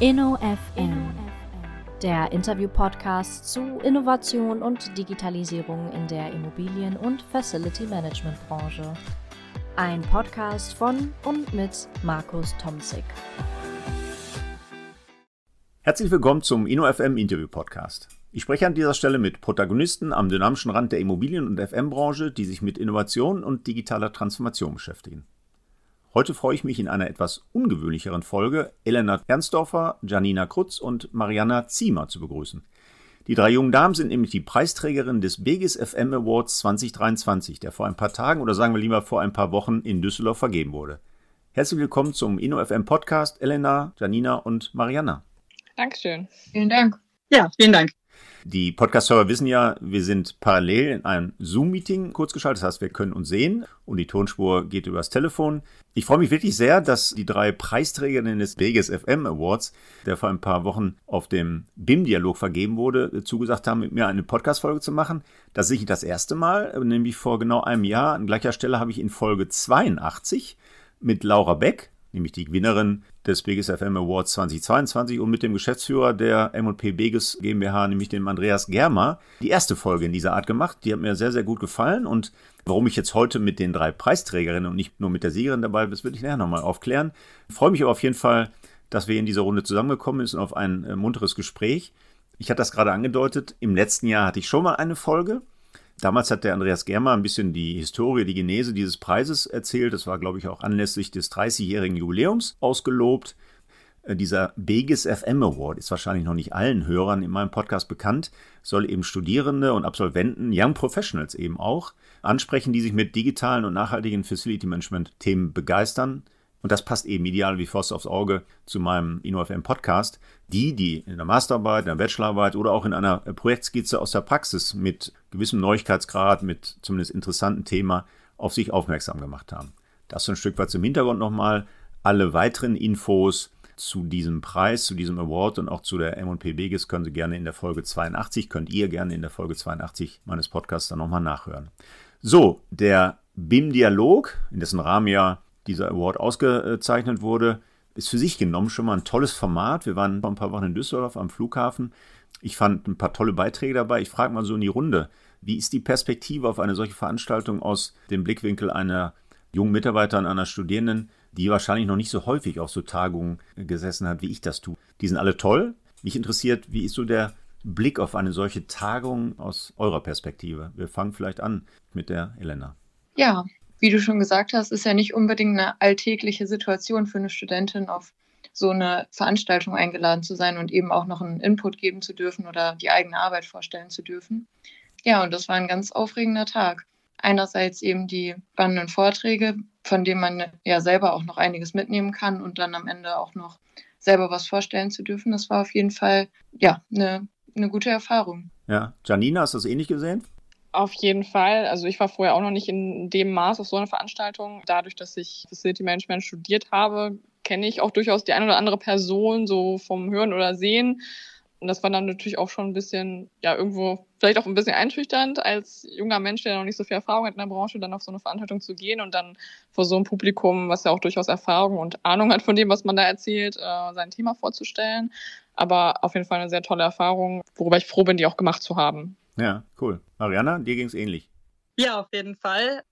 InnoFM, der Interview-Podcast zu Innovation und Digitalisierung in der Immobilien- und Facility-Management-Branche. Ein Podcast von und mit Markus Tomzig. Herzlich willkommen zum InnoFM Interview Podcast. Ich spreche an dieser Stelle mit Protagonisten am dynamischen Rand der Immobilien- und FM-Branche, die sich mit Innovation und digitaler Transformation beschäftigen. Heute freue ich mich in einer etwas ungewöhnlicheren Folge Elena Ernstdorfer, Janina Krutz und Mariana Ziemer zu begrüßen. Die drei jungen Damen sind nämlich die Preisträgerin des Begis FM Awards 2023, der vor ein paar Tagen oder sagen wir lieber vor ein paar Wochen in Düsseldorf vergeben wurde. Herzlich willkommen zum InnoFM Podcast, Elena, Janina und Mariana. Dankeschön. Vielen Dank. Ja, vielen Dank. Die Podcast-Hörer wissen ja, wir sind parallel in einem Zoom-Meeting kurzgeschaltet. Das heißt, wir können uns sehen und die Tonspur geht übers Telefon. Ich freue mich wirklich sehr, dass die drei Preisträgerinnen des Vegas FM Awards, der vor ein paar Wochen auf dem BIM-Dialog vergeben wurde, zugesagt haben, mit mir eine Podcast-Folge zu machen. Das ist nicht das erste Mal, nämlich vor genau einem Jahr an gleicher Stelle habe ich in Folge 82 mit Laura Beck, nämlich die Gewinnerin des Begis FM Awards 2022 und mit dem Geschäftsführer der M&P Begis GmbH, nämlich dem Andreas Germer, die erste Folge in dieser Art gemacht. Die hat mir sehr, sehr gut gefallen und warum ich jetzt heute mit den drei Preisträgerinnen und nicht nur mit der Siegerin dabei bin, das würde ich nachher nochmal aufklären. Ich freue mich aber auf jeden Fall, dass wir in dieser Runde zusammengekommen sind und auf ein äh, munteres Gespräch. Ich hatte das gerade angedeutet, im letzten Jahr hatte ich schon mal eine Folge Damals hat der Andreas Germer ein bisschen die Historie, die Genese dieses Preises erzählt. Das war, glaube ich, auch anlässlich des 30-jährigen Jubiläums ausgelobt. Äh, dieser Begis FM Award ist wahrscheinlich noch nicht allen Hörern in meinem Podcast bekannt, soll eben Studierende und Absolventen, Young Professionals eben auch, ansprechen, die sich mit digitalen und nachhaltigen Facility Management Themen begeistern und das passt eben ideal wie Faust aufs Auge zu meinem InnoFM Podcast. Die, die in der Masterarbeit, in der Bachelorarbeit oder auch in einer Projektskizze aus der Praxis mit gewissem Neuigkeitsgrad, mit zumindest interessanten Thema auf sich aufmerksam gemacht haben. Das so ein Stück weit zum Hintergrund nochmal. Alle weiteren Infos zu diesem Preis, zu diesem Award und auch zu der M&P Begis können Sie gerne in der Folge 82, könnt ihr gerne in der Folge 82 meines Podcasts dann nochmal nachhören. So, der BIM-Dialog, in dessen Rahmen ja dieser Award ausgezeichnet wurde, ist für sich genommen schon mal ein tolles Format. Wir waren vor ein paar Wochen in Düsseldorf am Flughafen. Ich fand ein paar tolle Beiträge dabei. Ich frage mal so in die Runde, wie ist die Perspektive auf eine solche Veranstaltung aus dem Blickwinkel einer jungen Mitarbeiterin, einer Studierenden, die wahrscheinlich noch nicht so häufig auf so Tagungen gesessen hat, wie ich das tue. Die sind alle toll. Mich interessiert, wie ist so der Blick auf eine solche Tagung aus eurer Perspektive? Wir fangen vielleicht an mit der Elena. Ja, wie du schon gesagt hast, ist ja nicht unbedingt eine alltägliche Situation für eine Studentin, auf so eine Veranstaltung eingeladen zu sein und eben auch noch einen Input geben zu dürfen oder die eigene Arbeit vorstellen zu dürfen. Ja, und das war ein ganz aufregender Tag. Einerseits eben die spannenden Vorträge, von denen man ja selber auch noch einiges mitnehmen kann und dann am Ende auch noch selber was vorstellen zu dürfen. Das war auf jeden Fall ja eine, eine gute Erfahrung. Ja, Janina, hast du das ähnlich gesehen? Auf jeden Fall. Also ich war vorher auch noch nicht in dem Maß auf so einer Veranstaltung. Dadurch, dass ich Facility Management studiert habe, kenne ich auch durchaus die eine oder andere Person so vom Hören oder Sehen. Und das war dann natürlich auch schon ein bisschen, ja, irgendwo vielleicht auch ein bisschen einschüchternd, als junger Mensch, der noch nicht so viel Erfahrung hat in der Branche, dann auf so eine Veranstaltung zu gehen und dann vor so einem Publikum, was ja auch durchaus Erfahrung und Ahnung hat von dem, was man da erzählt, äh, sein Thema vorzustellen. Aber auf jeden Fall eine sehr tolle Erfahrung, worüber ich froh bin, die auch gemacht zu haben. Ja, cool. Mariana, dir ging es ähnlich. Ja, auf jeden Fall.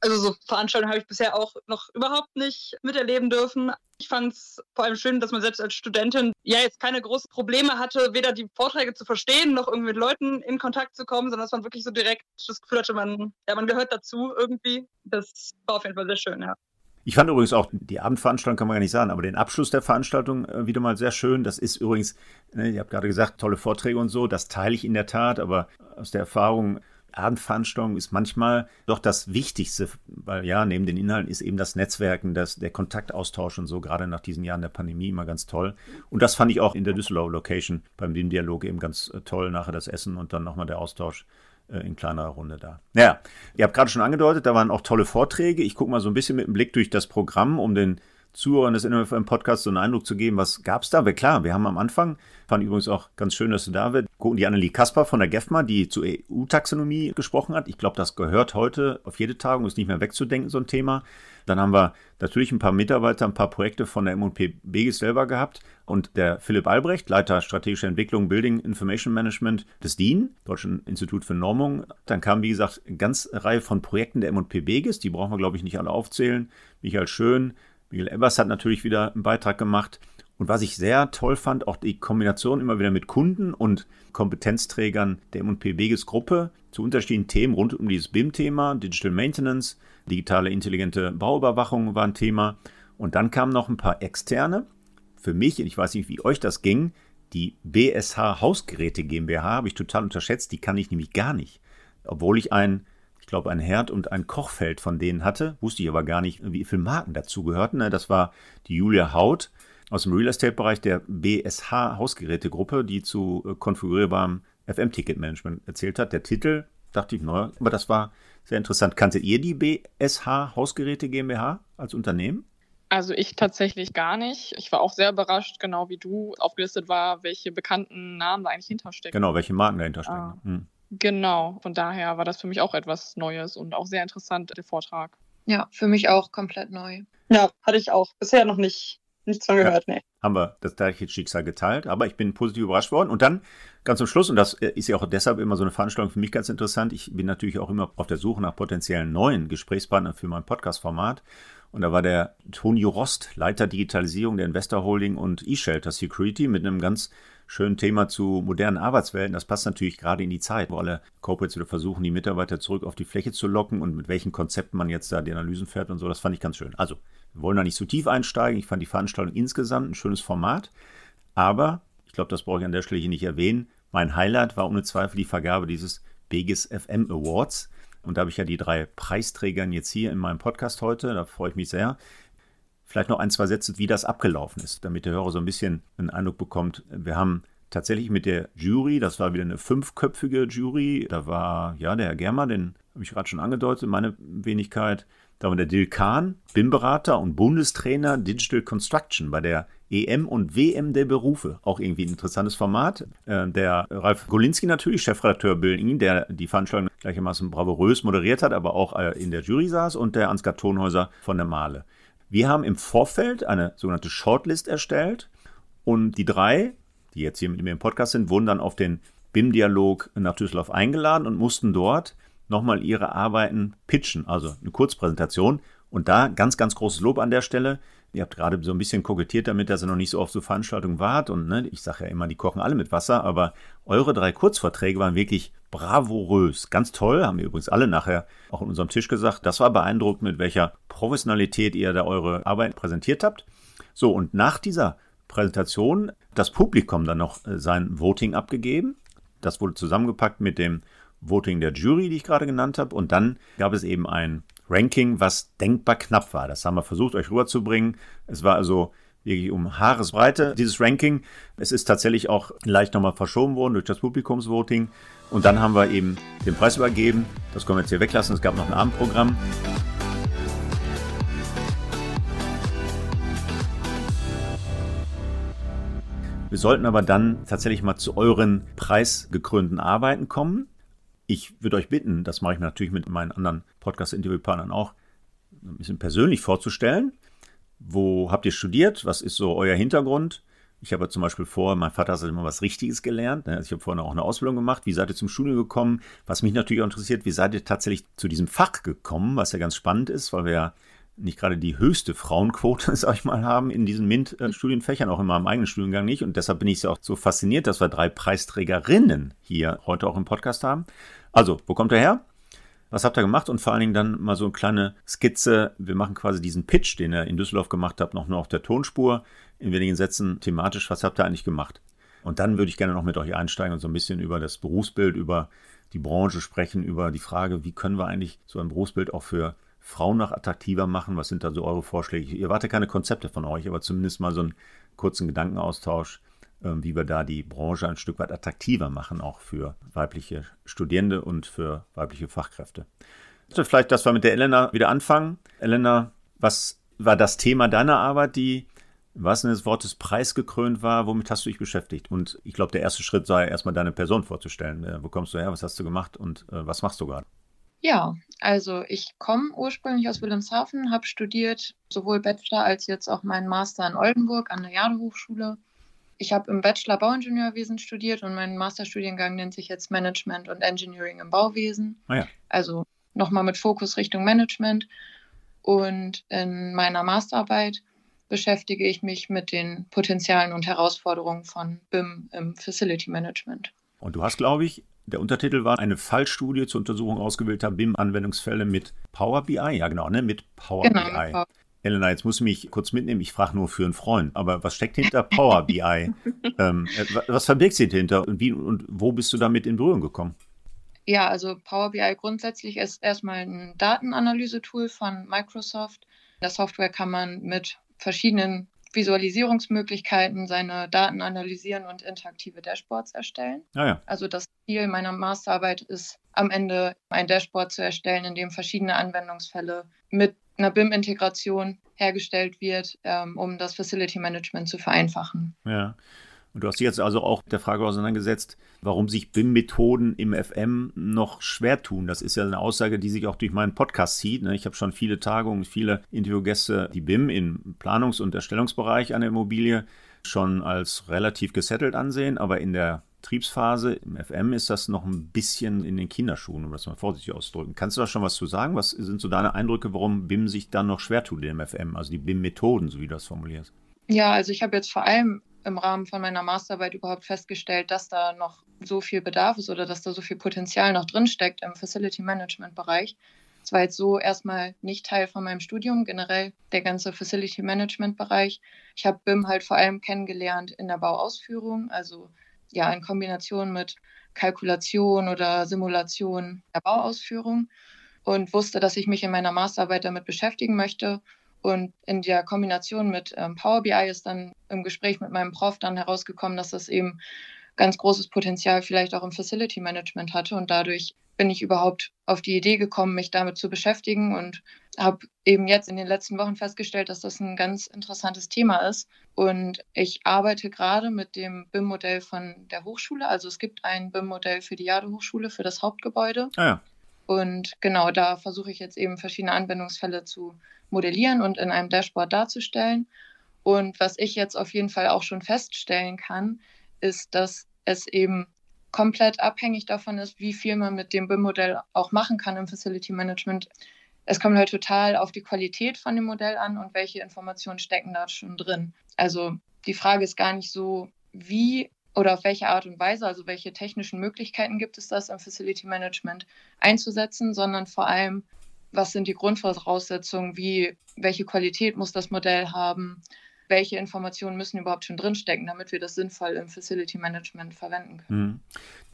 Also so Veranstaltungen habe ich bisher auch noch überhaupt nicht miterleben dürfen. Ich fand es vor allem schön, dass man selbst als Studentin ja jetzt keine großen Probleme hatte, weder die Vorträge zu verstehen, noch irgendwie mit Leuten in Kontakt zu kommen, sondern dass man wirklich so direkt das Gefühl hatte, man, ja, man gehört dazu irgendwie. Das war auf jeden Fall sehr schön, ja. Ich fand übrigens auch, die Abendveranstaltung kann man gar nicht sagen, aber den Abschluss der Veranstaltung äh, wieder mal sehr schön. Das ist übrigens, ne, ihr habt gerade gesagt, tolle Vorträge und so, das teile ich in der Tat, aber aus der Erfahrung, Abendveranstaltung ist manchmal doch das Wichtigste, weil ja, neben den Inhalten ist eben das Netzwerken, das, der Kontaktaustausch und so, gerade nach diesen Jahren der Pandemie immer ganz toll. Und das fand ich auch in der Düsseldorf Location beim BIM-Dialog eben ganz äh, toll, nachher das Essen und dann nochmal der Austausch in kleinerer Runde da. Naja, ihr habt gerade schon angedeutet, da waren auch tolle Vorträge. Ich gucke mal so ein bisschen mit dem Blick durch das Programm, um den Zuhörern des NFM Podcasts so einen Eindruck zu geben, was gab es da? Aber klar, wir haben am Anfang, fand übrigens auch ganz schön, dass du da bist, die Annelie Kasper von der GEFMA, die zur EU-Taxonomie gesprochen hat. Ich glaube, das gehört heute auf jede Tagung, ist nicht mehr wegzudenken, so ein Thema. Dann haben wir natürlich ein paar Mitarbeiter, ein paar Projekte von der M&P Begis selber gehabt und der Philipp Albrecht, Leiter strategische Entwicklung Building Information Management des DIN, Deutschen Institut für Normung. Dann kam, wie gesagt, eine ganze Reihe von Projekten der M&P Begis, die brauchen wir, glaube ich, nicht alle aufzählen. Michael Schön, Miguel Evers hat natürlich wieder einen Beitrag gemacht. Und was ich sehr toll fand, auch die Kombination immer wieder mit Kunden und Kompetenzträgern der M&P Begis Gruppe zu unterschiedlichen Themen rund um dieses BIM-Thema, Digital Maintenance, digitale intelligente Bauüberwachung war ein Thema. Und dann kamen noch ein paar externe. Für mich, ich weiß nicht, wie euch das ging, die BSH Hausgeräte GmbH habe ich total unterschätzt. Die kann ich nämlich gar nicht. Obwohl ich ein, glaube, ein Herd und ein Kochfeld von denen hatte, wusste ich aber gar nicht, wie viele Marken dazu gehörten. Ne, das war die Julia Haut aus dem Real Estate-Bereich der BSH Hausgerätegruppe, die zu äh, konfigurierbarem FM-Ticket-Management erzählt hat. Der Titel, dachte ich, neu, aber das war sehr interessant. Kanntet ihr die BSH Hausgeräte GmbH als Unternehmen? Also ich tatsächlich gar nicht. Ich war auch sehr überrascht, genau wie du aufgelistet war, welche bekannten Namen da eigentlich hinterstecken. Genau, welche Marken dahinter stecken. Ah. Hm. Genau, von daher war das für mich auch etwas Neues und auch sehr interessant, der Vortrag. Ja, für mich auch komplett neu. Ja, hatte ich auch bisher noch nicht Nichts von gehört, ja, nee. Haben wir das gleiche Schicksal geteilt, aber ich bin positiv überrascht worden. Und dann ganz zum Schluss, und das ist ja auch deshalb immer so eine Veranstaltung für mich ganz interessant, ich bin natürlich auch immer auf der Suche nach potenziellen neuen Gesprächspartnern für mein Podcast-Format. Und da war der Tonio Rost, Leiter Digitalisierung der Investor Holding und eShelter Security mit einem ganz schönen Thema zu modernen Arbeitswelten. Das passt natürlich gerade in die Zeit, wo alle Corporates wieder versuchen, die Mitarbeiter zurück auf die Fläche zu locken und mit welchen Konzepten man jetzt da die Analysen fährt und so. Das fand ich ganz schön. Also wir wollen da nicht zu tief einsteigen. Ich fand die Veranstaltung insgesamt ein schönes Format. Aber, ich glaube, das brauche ich an der Stelle hier nicht erwähnen, mein Highlight war ohne Zweifel die Vergabe dieses Begis FM Awards. Und da habe ich ja die drei Preisträgern jetzt hier in meinem Podcast heute. Da freue ich mich sehr. Vielleicht noch ein, zwei Sätze, wie das abgelaufen ist, damit der Hörer so ein bisschen einen Eindruck bekommt. Wir haben tatsächlich mit der Jury, das war wieder eine fünfköpfige Jury, da war ja der Herr Germer, den habe ich gerade schon angedeutet, meine Wenigkeit, da war der Dil Kahn, BIM-Berater und Bundestrainer Digital Construction bei der EM und WM der Berufe. Auch irgendwie ein interessantes Format. Äh, der Ralf Golinski natürlich, Chefredakteur Bill der die Veranstaltung gleichermaßen bravourös moderiert hat, aber auch äh, in der Jury saß und der Ansgar Tonhäuser von der Male. Wir haben im Vorfeld eine sogenannte Shortlist erstellt und die drei, die jetzt hier mit mir im Podcast sind, wurden dann auf den BIM-Dialog nach Düsseldorf eingeladen und mussten dort nochmal ihre Arbeiten pitchen, also eine Kurzpräsentation. Und da ganz, ganz großes Lob an der Stelle. Ihr habt gerade so ein bisschen kokettiert damit, dass ihr noch nicht so oft so Veranstaltungen wart. Und ne, ich sage ja immer, die kochen alle mit Wasser. Aber eure drei Kurzvorträge waren wirklich bravourös. Ganz toll, haben wir übrigens alle nachher auch an unserem Tisch gesagt. Das war beeindruckend, mit welcher Professionalität ihr da eure Arbeit präsentiert habt. So, und nach dieser Präsentation das Publikum dann noch äh, sein Voting abgegeben. Das wurde zusammengepackt mit dem Voting der Jury, die ich gerade genannt habe. Und dann gab es eben ein Ranking, was denkbar knapp war. Das haben wir versucht, euch rüberzubringen. Es war also wirklich um Haaresbreite, dieses Ranking. Es ist tatsächlich auch leicht nochmal verschoben worden durch das Publikumsvoting. Und dann haben wir eben den Preis übergeben. Das können wir jetzt hier weglassen. Es gab noch ein Abendprogramm. Wir sollten aber dann tatsächlich mal zu euren preisgekrönten Arbeiten kommen. Ich würde euch bitten, das mache ich natürlich mit meinen anderen Podcast-Interviewpartnern auch, ein bisschen persönlich vorzustellen. Wo habt ihr studiert? Was ist so euer Hintergrund? Ich habe zum Beispiel vor, mein Vater hat immer was Richtiges gelernt. Ne? Also ich habe vorhin auch eine Ausbildung gemacht. Wie seid ihr zum Studium gekommen? Was mich natürlich auch interessiert, wie seid ihr tatsächlich zu diesem Fach gekommen, was ja ganz spannend ist, weil wir ja nicht gerade die höchste Frauenquote, sag ich mal, haben in diesen MINT-Studienfächern, auch in meinem eigenen Studiengang nicht. Und deshalb bin ich auch so fasziniert, dass wir drei Preisträgerinnen hier heute auch im Podcast haben. Also, wo kommt er her? Was habt ihr gemacht? Und vor allen Dingen dann mal so eine kleine Skizze. Wir machen quasi diesen Pitch, den ihr in Düsseldorf gemacht habt, noch nur auf der Tonspur. In wenigen Sätzen thematisch. Was habt ihr eigentlich gemacht? Und dann würde ich gerne noch mit euch einsteigen und so ein bisschen über das Berufsbild, über die Branche sprechen, über die Frage, wie können wir eigentlich so ein Berufsbild auch für Frauen noch attraktiver machen? Was sind da so eure Vorschläge? Ihr wartet keine Konzepte von euch, aber zumindest mal so einen kurzen Gedankenaustausch, wie wir da die Branche ein Stück weit attraktiver machen, auch für weibliche Studierende und für weibliche Fachkräfte. Also vielleicht, dass wir mit der Elena wieder anfangen. Elena, was war das Thema deiner Arbeit, die Was denn des Wortes preisgekrönt war, womit hast du dich beschäftigt? Und ich glaube, der erste Schritt sei erstmal deine Person vorzustellen. Äh, wo kommst du her? Was hast du gemacht und äh, was machst du gerade? Ja, also ich komme ursprünglich aus Wilhelmshaven, habe studiert sowohl Bachelor als jetzt auch meinen Master in Oldenburg an der Jade Hochschule. Ich habe im Bachelor Bauingenieurwesen studiert und mein Masterstudiengang nennt sich jetzt Management und Engineering im Bauwesen. Ah ja. Also nochmal mit Fokus Richtung Management. Und in meiner Masterarbeit beschäftige ich mich mit den Potenzialen und Herausforderungen von BIM im Facility Management. Und du hast, glaube ich, der Untertitel war eine Fallstudie zur Untersuchung ausgewählter BIM-Anwendungsfälle mit Power BI. Ja, genau, ne? Mit Power Genau, BI. Power- Elena, jetzt musst du mich kurz mitnehmen. Ich frage nur für einen Freund. Aber was steckt hinter Power BI? ähm, äh, wa- was verbirgt sich dahinter und, wie, und wo bist du damit in Berührung gekommen? Ja, also Power BI grundsätzlich ist erstmal ein Datenanalyse-Tool von Microsoft. In der Software kann man mit verschiedenen Visualisierungsmöglichkeiten seine Daten analysieren und interaktive Dashboards erstellen. Ah ja, Also das Ziel meiner Masterarbeit ist am Ende ein Dashboard zu erstellen, in dem verschiedene Anwendungsfälle mit einer BIM-Integration hergestellt wird, ähm, um das Facility Management zu vereinfachen. ja. Und du hast dich jetzt also auch mit der Frage auseinandergesetzt, warum sich BIM-Methoden im FM noch schwer tun. Das ist ja eine Aussage, die sich auch durch meinen Podcast zieht. ne? Ich habe schon viele Tagungen, viele Interviewgäste, die BIM im Planungs- und Erstellungsbereich einer Immobilie schon als relativ gesettelt ansehen, aber in der Betriebsphase im FM ist das noch ein bisschen in den Kinderschuhen, um das mal vorsichtig auszudrücken. Kannst du da schon was zu sagen? Was sind so deine Eindrücke, warum BIM sich dann noch schwer tut im FM, also die BIM-Methoden, so wie du das formulierst? Ja, also ich habe jetzt vor allem im Rahmen von meiner Masterarbeit überhaupt festgestellt, dass da noch so viel Bedarf ist oder dass da so viel Potenzial noch drinsteckt im Facility Management Bereich. Es war jetzt so erstmal nicht Teil von meinem Studium, generell der ganze Facility Management Bereich. Ich habe BIM halt vor allem kennengelernt in der Bauausführung, also ja in Kombination mit Kalkulation oder Simulation der Bauausführung und wusste, dass ich mich in meiner Masterarbeit damit beschäftigen möchte. Und in der Kombination mit ähm, Power BI ist dann im Gespräch mit meinem Prof dann herausgekommen, dass das eben ganz großes Potenzial vielleicht auch im Facility Management hatte. Und dadurch bin ich überhaupt auf die Idee gekommen, mich damit zu beschäftigen und habe eben jetzt in den letzten Wochen festgestellt, dass das ein ganz interessantes Thema ist. Und ich arbeite gerade mit dem BIM-Modell von der Hochschule. Also es gibt ein BIM-Modell für die Jade Hochschule für das Hauptgebäude. Ah ja, Und genau da versuche ich jetzt eben verschiedene Anwendungsfälle zu modellieren und in einem Dashboard darzustellen. Und was ich jetzt auf jeden Fall auch schon feststellen kann, ist, dass es eben komplett abhängig davon ist, wie viel man mit dem BIM-Modell auch machen kann im Facility Management. Es kommt halt total auf die Qualität von dem Modell an und welche Informationen stecken da schon drin. Also die Frage ist gar nicht so, wie oder auf welche Art und Weise, also welche technischen Möglichkeiten gibt es das im Facility Management einzusetzen, sondern vor allem, was sind die Grundvoraussetzungen, wie, welche Qualität muss das Modell haben, welche Informationen müssen überhaupt schon drinstecken, damit wir das sinnvoll im Facility Management verwenden können. Hm.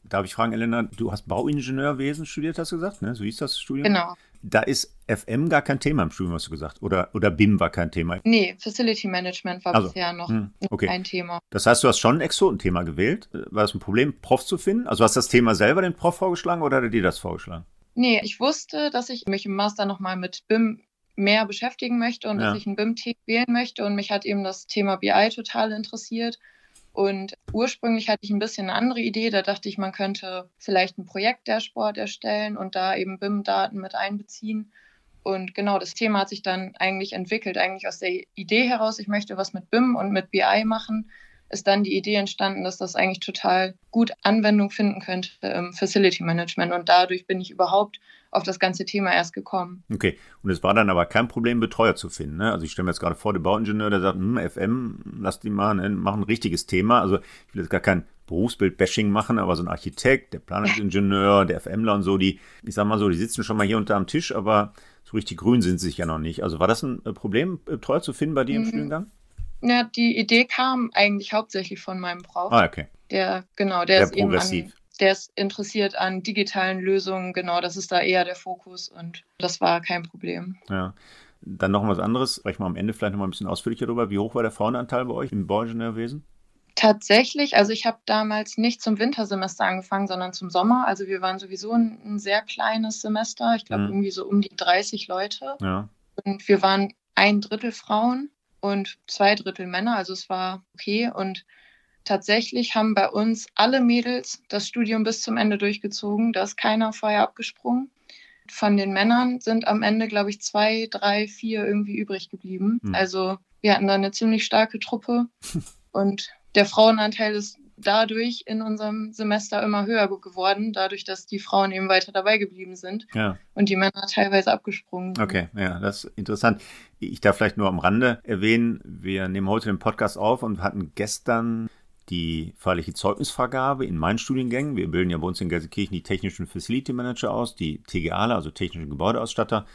Darf ich fragen, Elena, du hast Bauingenieurwesen studiert, hast du gesagt, ne? So hieß das Studium? Genau. Da ist FM gar kein Thema im Studium, hast du gesagt. Oder, oder BIM war kein Thema. Nee, Facility Management war Also, bisher noch hm, okay. ein Thema. Das heißt, du hast schon ein Exotenthema gewählt. War das ein Problem, Prof zu finden? Also hast du das Thema selber den Prof vorgeschlagen oder hat er dir das vorgeschlagen? Nee, ich wusste, dass ich mich im Master nochmal mit BIM mehr beschäftigen möchte und Ja. dass ich ein BIM-Thema wählen möchte. Und mich hat eben das Thema BI total interessiert. Und ursprünglich hatte ich ein bisschen eine andere Idee. Da dachte ich, man könnte vielleicht ein Projekt-Dashboard erstellen und da eben BIM-Daten mit einbeziehen. Und genau das Thema hat sich dann eigentlich entwickelt, eigentlich aus der Idee heraus, ich möchte was mit BIM und mit BI machen, ist dann die Idee entstanden, dass das eigentlich total gut Anwendung finden könnte im Facility Management. Und dadurch bin ich überhaupt auf das ganze Thema erst gekommen. Okay, und es war dann aber kein Problem, Betreuer zu finden. Ne? Also ich stelle mir jetzt gerade vor, der Bauingenieur, der sagt, hm, FM, lass die mal, ne, mach ein richtiges Thema. Also ich will jetzt gar kein Berufsbild-Bashing machen, aber so ein Architekt, der Planungsingenieur, der FMler und so, die, ich sag mal so, die sitzen schon mal hier unter am Tisch, aber so richtig grün sind sie sich ja noch nicht. Also war das ein äh, Problem, Betreuer zu finden bei dir im Mhm. Studiengang? Ja, die Idee kam eigentlich hauptsächlich von meinem Prof. Ah, okay. Der, genau, der Sehr ist eben progressiv. an, der ist interessiert an digitalen Lösungen, genau, das ist da eher der Fokus und das war kein Problem. Ja. Dann noch was anderes, sprechen wir am Ende vielleicht noch mal ein bisschen ausführlicher darüber. Wie hoch war der Frauenanteil bei euch im Bauingenieurwesen? Tatsächlich, also ich habe damals nicht zum Wintersemester angefangen, sondern zum Sommer. Also wir waren sowieso ein, ein sehr kleines Semester, ich glaube Mhm. irgendwie so um die 30 Leute. Ja. Und wir waren ein Drittel Frauen und zwei Drittel Männer. Also es war okay. Und tatsächlich haben bei uns alle Mädels das Studium bis zum Ende durchgezogen. Da ist keiner vorher abgesprungen. Von den Männern sind am Ende, glaube ich, zwei, drei, vier irgendwie übrig geblieben. Hm. Also wir hatten da eine ziemlich starke Truppe. Und der Frauenanteil ist dadurch in unserem Semester immer höher geworden, dadurch, dass die Frauen eben weiter dabei geblieben sind ja. und die Männer teilweise abgesprungen sind. Okay, ja, das ist interessant. Ich darf vielleicht nur am Rande erwähnen, wir nehmen heute den Podcast auf und hatten gestern die feierliche Zeugnisvergabe in meinen Studiengängen. Wir bilden ja bei uns in Gelsenkirchen die technischen Facility Manager aus, die TGAler, also technischen Gebäudeausstatter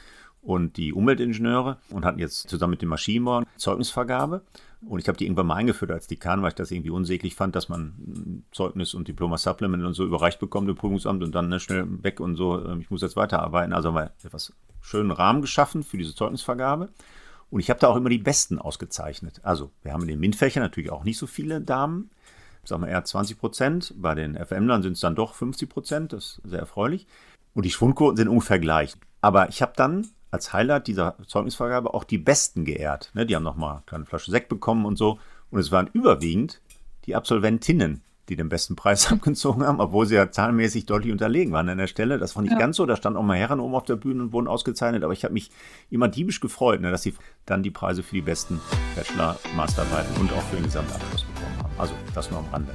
und die Umweltingenieure und hatten jetzt zusammen mit dem Maschinenbau Zeugnisvergabe. Und ich habe die irgendwann mal eingeführt als Dekan, weil ich das irgendwie unsäglich fand, dass man Zeugnis und Diploma Supplement und so überreicht bekommt im Prüfungsamt und dann ne, schnell weg und so, ähm, ich muss jetzt weiterarbeiten. Also haben wir etwas schönen Rahmen geschaffen für diese Zeugnisvergabe. Und ich habe da auch immer die Besten ausgezeichnet. Also wir haben in den MINT-Fächern natürlich auch nicht so viele Damen, sagen wir eher 20 Prozent. Bei den FM-Lern sind es dann doch 50 Prozent, das ist sehr erfreulich. Und die Schwundquoten sind ungefähr gleich. Aber ich habe dann als Highlight dieser Zeugnisvergabe auch die Besten geehrt. Ne, die haben nochmal eine kleine Flasche Sekt bekommen und so. Und es waren überwiegend die Absolventinnen, die den besten Preis abgezogen haben, obwohl sie ja zahlenmäßig deutlich unterlegen waren an der Stelle. Das war nicht ja. ganz so. Da standen auch mal Herren oben auf der Bühne und wurden ausgezeichnet. Aber ich habe mich immer diebisch gefreut, ne, dass sie dann die Preise für die besten Bachelor, Masterarbeiten und auch für den Gesamtabschluss bekommen haben. Also das nur am Rande.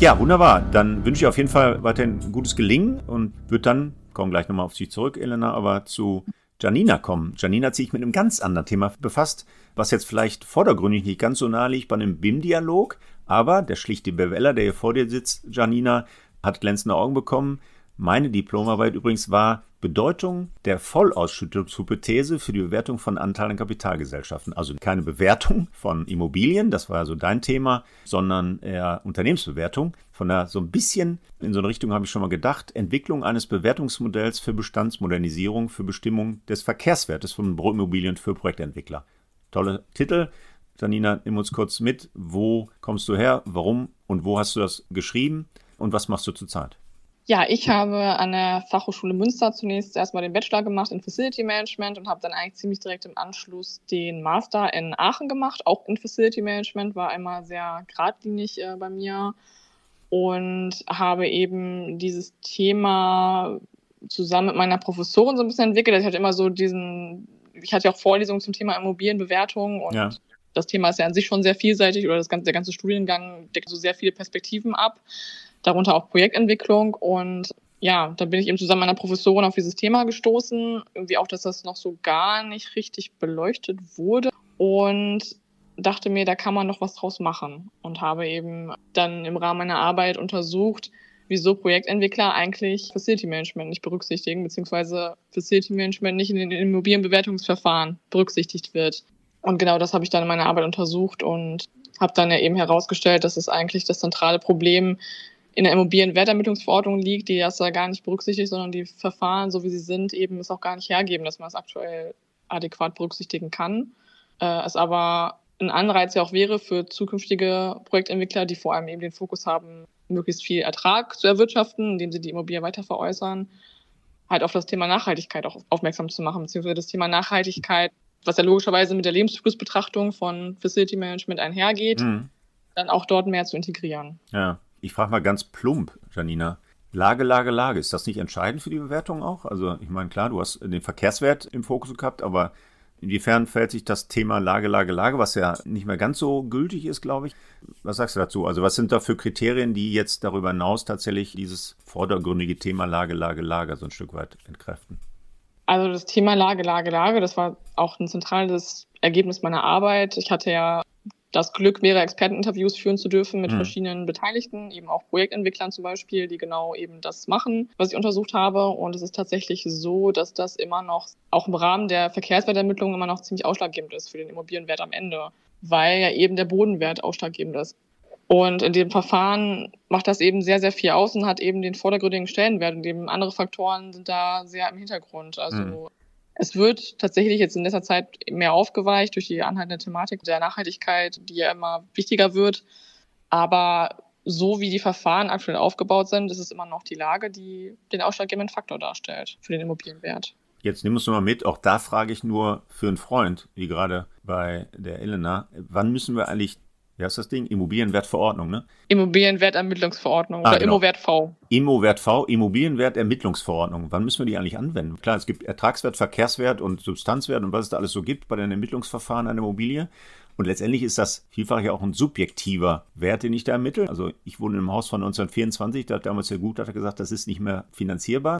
Ja, wunderbar. Dann wünsche ich auf jeden Fall weiterhin gutes Gelingen und würde dann, kommen gleich nochmal auf dich zurück, Elena, aber zu Janina kommen. Janina hat sich mit einem ganz anderen Thema befasst, was jetzt vielleicht vordergründig nicht ganz so nahe liegt bei einem BIM-Dialog, aber der schlichte BWLer, der hier vor dir sitzt, Janina, hat glänzende Augen bekommen. Meine Diplomarbeit übrigens war Bedeutung der Vollausschüttungshypothese für die Bewertung von Anteilen in Kapitalgesellschaften. Also keine Bewertung von Immobilien, das war ja so dein Thema, sondern eher Unternehmensbewertung. Von da so ein bisschen in so eine Richtung habe ich schon mal gedacht. Entwicklung eines Bewertungsmodells für Bestandsmodernisierung, für Bestimmung des Verkehrswertes von Immobilien für Projektentwickler. Tolle Titel. Janina, nimm uns kurz mit. Wo kommst du her? Warum und wo hast du das geschrieben? Und was machst du zurzeit? Ja, ich habe an der Fachhochschule Münster zunächst erstmal den Bachelor gemacht in Facility Management und habe dann eigentlich ziemlich direkt im Anschluss den Master in Aachen gemacht, auch in Facility Management, war einmal sehr geradlinig äh, bei mir und habe eben dieses Thema zusammen mit meiner Professorin so ein bisschen entwickelt. Ich hatte immer so diesen, ich hatte ja auch Vorlesungen zum Thema Immobilienbewertung und ja. das Thema ist ja an sich schon sehr vielseitig oder das ganze, der ganze Studiengang deckt so sehr viele Perspektiven ab darunter auch Projektentwicklung. Und ja, da bin ich eben zusammen mit einer Professorin auf dieses Thema gestoßen. Irgendwie auch, dass das noch so gar nicht richtig beleuchtet wurde. Und dachte mir, da kann man noch was draus machen. Und habe eben dann im Rahmen meiner Arbeit untersucht, wieso Projektentwickler eigentlich Facility Management nicht berücksichtigen, beziehungsweise Facility Management nicht in den Immobilienbewertungsverfahren berücksichtigt wird. Und genau das habe ich dann in meiner Arbeit untersucht und habe dann ja eben herausgestellt, dass es eigentlich das zentrale Problem in der Immobilienwertermittlungsverordnung liegt, die das da gar nicht berücksichtigt, sondern die Verfahren, so wie sie sind, eben es auch gar nicht hergeben, dass man es aktuell adäquat berücksichtigen kann. Äh, es aber ein Anreiz ja auch wäre für zukünftige Projektentwickler, die vor allem eben den Fokus haben, möglichst viel Ertrag zu erwirtschaften, indem sie die Immobilie weiter veräußern, halt auf das Thema Nachhaltigkeit auch aufmerksam zu machen, beziehungsweise das Thema Nachhaltigkeit, was ja logischerweise mit der Lebenszyklusbetrachtung von Facility Management einhergeht, mhm. dann auch dort mehr zu integrieren. Ja. Ich frage mal ganz plump, Janina. Lage, Lage, Lage. Ist das nicht entscheidend für die Bewertung auch? Also, ich meine, klar, du hast den Verkehrswert im Fokus gehabt, aber inwiefern fällt sich das Thema Lage, Lage, Lage, was ja nicht mehr ganz so gültig ist, glaube ich. Was sagst du dazu? Also, was sind da für Kriterien, die jetzt darüber hinaus tatsächlich dieses vordergründige Thema Lage, Lage, Lage so ein Stück weit entkräften? Also, das Thema Lage, Lage, Lage, das war auch ein zentrales Ergebnis meiner Arbeit. Ich hatte ja das Glück, mehrere Experteninterviews führen zu dürfen mit mhm. verschiedenen Beteiligten, eben auch Projektentwicklern zum Beispiel, die genau eben das machen, was ich untersucht habe. Und es ist tatsächlich so, dass das immer noch, auch im Rahmen der Verkehrswertermittlung, immer noch ziemlich ausschlaggebend ist für den Immobilienwert am Ende, weil ja eben der Bodenwert ausschlaggebend ist. Und in dem Verfahren macht das eben sehr, sehr viel aus und hat eben den vordergründigen Stellenwert, und eben andere Faktoren sind da sehr im Hintergrund. Also mhm. Es wird tatsächlich jetzt in letzter Zeit mehr aufgeweicht durch die anhaltende Thematik der Nachhaltigkeit, die ja immer wichtiger wird. Aber so wie die Verfahren aktuell aufgebaut sind, ist es immer noch die Lage, die den ausschlaggebenden Faktor darstellt für den Immobilienwert. Jetzt nimm uns mal mit, auch da frage ich nur für einen Freund, wie gerade bei der Elena, wann müssen wir eigentlich, wie heißt das Ding? Immobilienwertverordnung, ne? Immobilienwertermittlungsverordnung ah, oder genau. Immowert V. Immowert V, Immobilienwertermittlungsverordnung. Wann müssen wir die eigentlich anwenden? Klar, es gibt Ertragswert, Verkehrswert und Substanzwert und was es da alles so gibt bei den Ermittlungsverfahren einer Immobilie. Und letztendlich ist das vielfach ja auch ein subjektiver Wert, den ich da ermittle. Also ich wohne im Haus von 1924, da hat damals der Gutachter gesagt, das ist nicht mehr finanzierbar.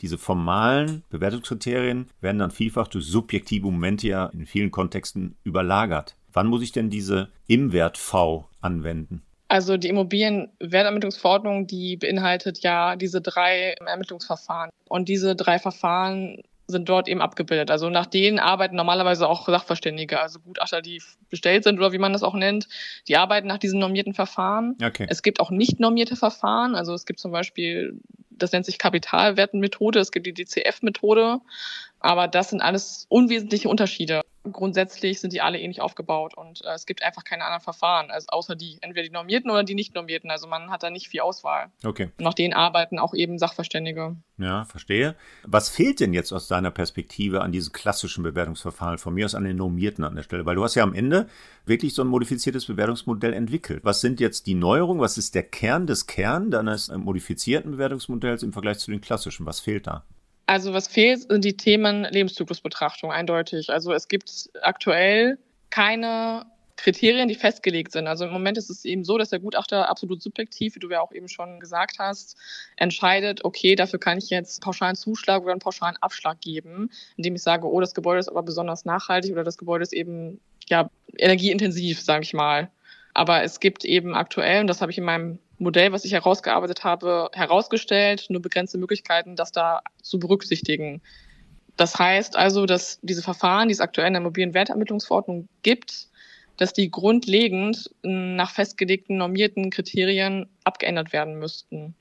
Diese formalen Bewertungskriterien werden dann vielfach durch subjektive Momente ja in vielen Kontexten überlagert. Wann muss ich denn diese Im-Wert V anwenden? Also die Immobilienwertermittlungsverordnung, die beinhaltet ja diese drei Ermittlungsverfahren. Und diese drei Verfahren sind dort eben abgebildet. Also nach denen arbeiten normalerweise auch Sachverständige, also Gutachter, die bestellt sind oder wie man das auch nennt, die arbeiten nach diesen normierten Verfahren. Okay. Es gibt auch nicht normierte Verfahren, also es gibt zum Beispiel das nennt sich Kapitalwertenmethode, es gibt die DCF-Methode, aber das sind alles unwesentliche Unterschiede. Grundsätzlich sind die alle ähnlich aufgebaut und äh, es gibt einfach keine anderen Verfahren, also außer die, entweder die normierten oder die nicht normierten. Also man hat da nicht viel Auswahl. Okay. Und nach denen arbeiten auch eben Sachverständige. Ja, verstehe. Was fehlt denn jetzt aus deiner Perspektive an diesen klassischen Bewertungsverfahren, von mir aus an den normierten an der Stelle? Weil du hast ja am Ende wirklich so ein modifiziertes Bewertungsmodell entwickelt. Was sind jetzt die Neuerungen? Was ist der Kern des Kern deines modifizierten Bewertungsmodells im Vergleich zu den klassischen? Was fehlt da? Also was fehlt, sind die Themen Lebenszyklusbetrachtung eindeutig. Also es gibt aktuell keine Kriterien, die festgelegt sind. Also im Moment ist es eben so, dass der Gutachter absolut subjektiv, wie du ja auch eben schon gesagt hast, entscheidet, okay, dafür kann ich jetzt pauschalen Zuschlag oder einen pauschalen Abschlag geben, indem ich sage, oh, das Gebäude ist aber besonders nachhaltig oder das Gebäude ist eben ja energieintensiv, sage ich mal. Aber es gibt eben aktuell, und das habe ich in meinem Modell, was ich herausgearbeitet habe, herausgestellt, nur begrenzte Möglichkeiten, das da zu berücksichtigen. Das heißt also, dass diese Verfahren, die es aktuell in der mobilen Wertermittlungsverordnung gibt, dass die grundlegend nach festgelegten normierten Kriterien abgeändert werden müssten.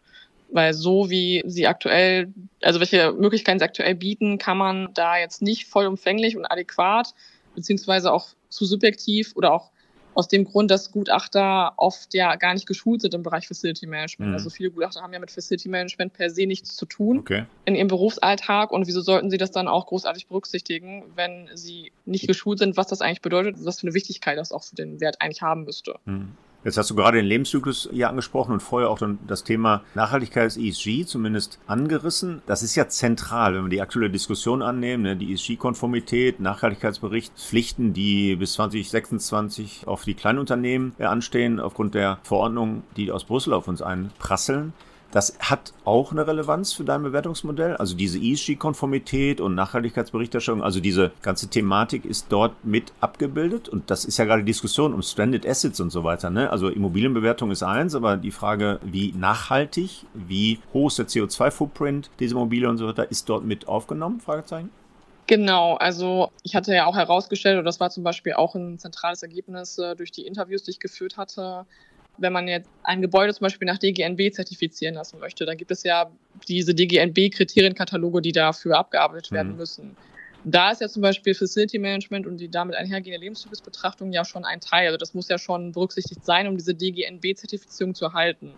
Weil so wie sie aktuell, also welche Möglichkeiten sie aktuell bieten, kann man da jetzt nicht vollumfänglich und adäquat, beziehungsweise auch zu subjektiv oder auch aus dem Grund, dass Gutachter oft ja gar nicht geschult sind im Bereich Facility Management. Mhm. Also viele Gutachter haben ja mit Facility Management per se nichts zu tun okay. in ihrem Berufsalltag. Und wieso sollten sie das dann auch großartig berücksichtigen, wenn sie nicht geschult sind, was das eigentlich bedeutet, was für eine Wichtigkeit das auch für den Wert eigentlich haben müsste. Mhm. Jetzt hast du gerade den Lebenszyklus hier angesprochen und vorher auch dann das Thema Nachhaltigkeit ESG zumindest angerissen. Das ist ja zentral, wenn wir die aktuelle Diskussion annehmen, ne? die ESG-Konformität, Nachhaltigkeitsbericht, Pflichten, die bis 2026 auf die Kleinunternehmen anstehen, aufgrund der Verordnungen, die aus Brüssel auf uns einprasseln. Das hat auch eine Relevanz für dein Bewertungsmodell. Also diese ESG-Konformität und Nachhaltigkeitsberichterstattung, also diese ganze Thematik ist dort mit abgebildet. Und das ist ja gerade die Diskussion um Stranded Assets und so weiter. Ne? Also Immobilienbewertung ist eins, aber die Frage, wie nachhaltig, wie hoch ist der CO2-Footprint dieser Immobilie und so weiter, ist dort mit aufgenommen? Fragezeichen. Genau, also ich hatte ja auch herausgestellt, und das war zum Beispiel auch ein zentrales Ergebnis äh, durch die Interviews, die ich geführt hatte, wenn man jetzt ein Gebäude zum Beispiel nach DGNB zertifizieren lassen möchte, dann gibt es ja diese DGNB-Kriterienkataloge, die dafür abgearbeitet mhm. werden müssen. Da ist ja zum Beispiel Facility Management und die damit einhergehende Lebenszyklusbetrachtung ja schon ein Teil. Also das muss ja schon berücksichtigt sein, um diese DGNB-Zertifizierung zu erhalten.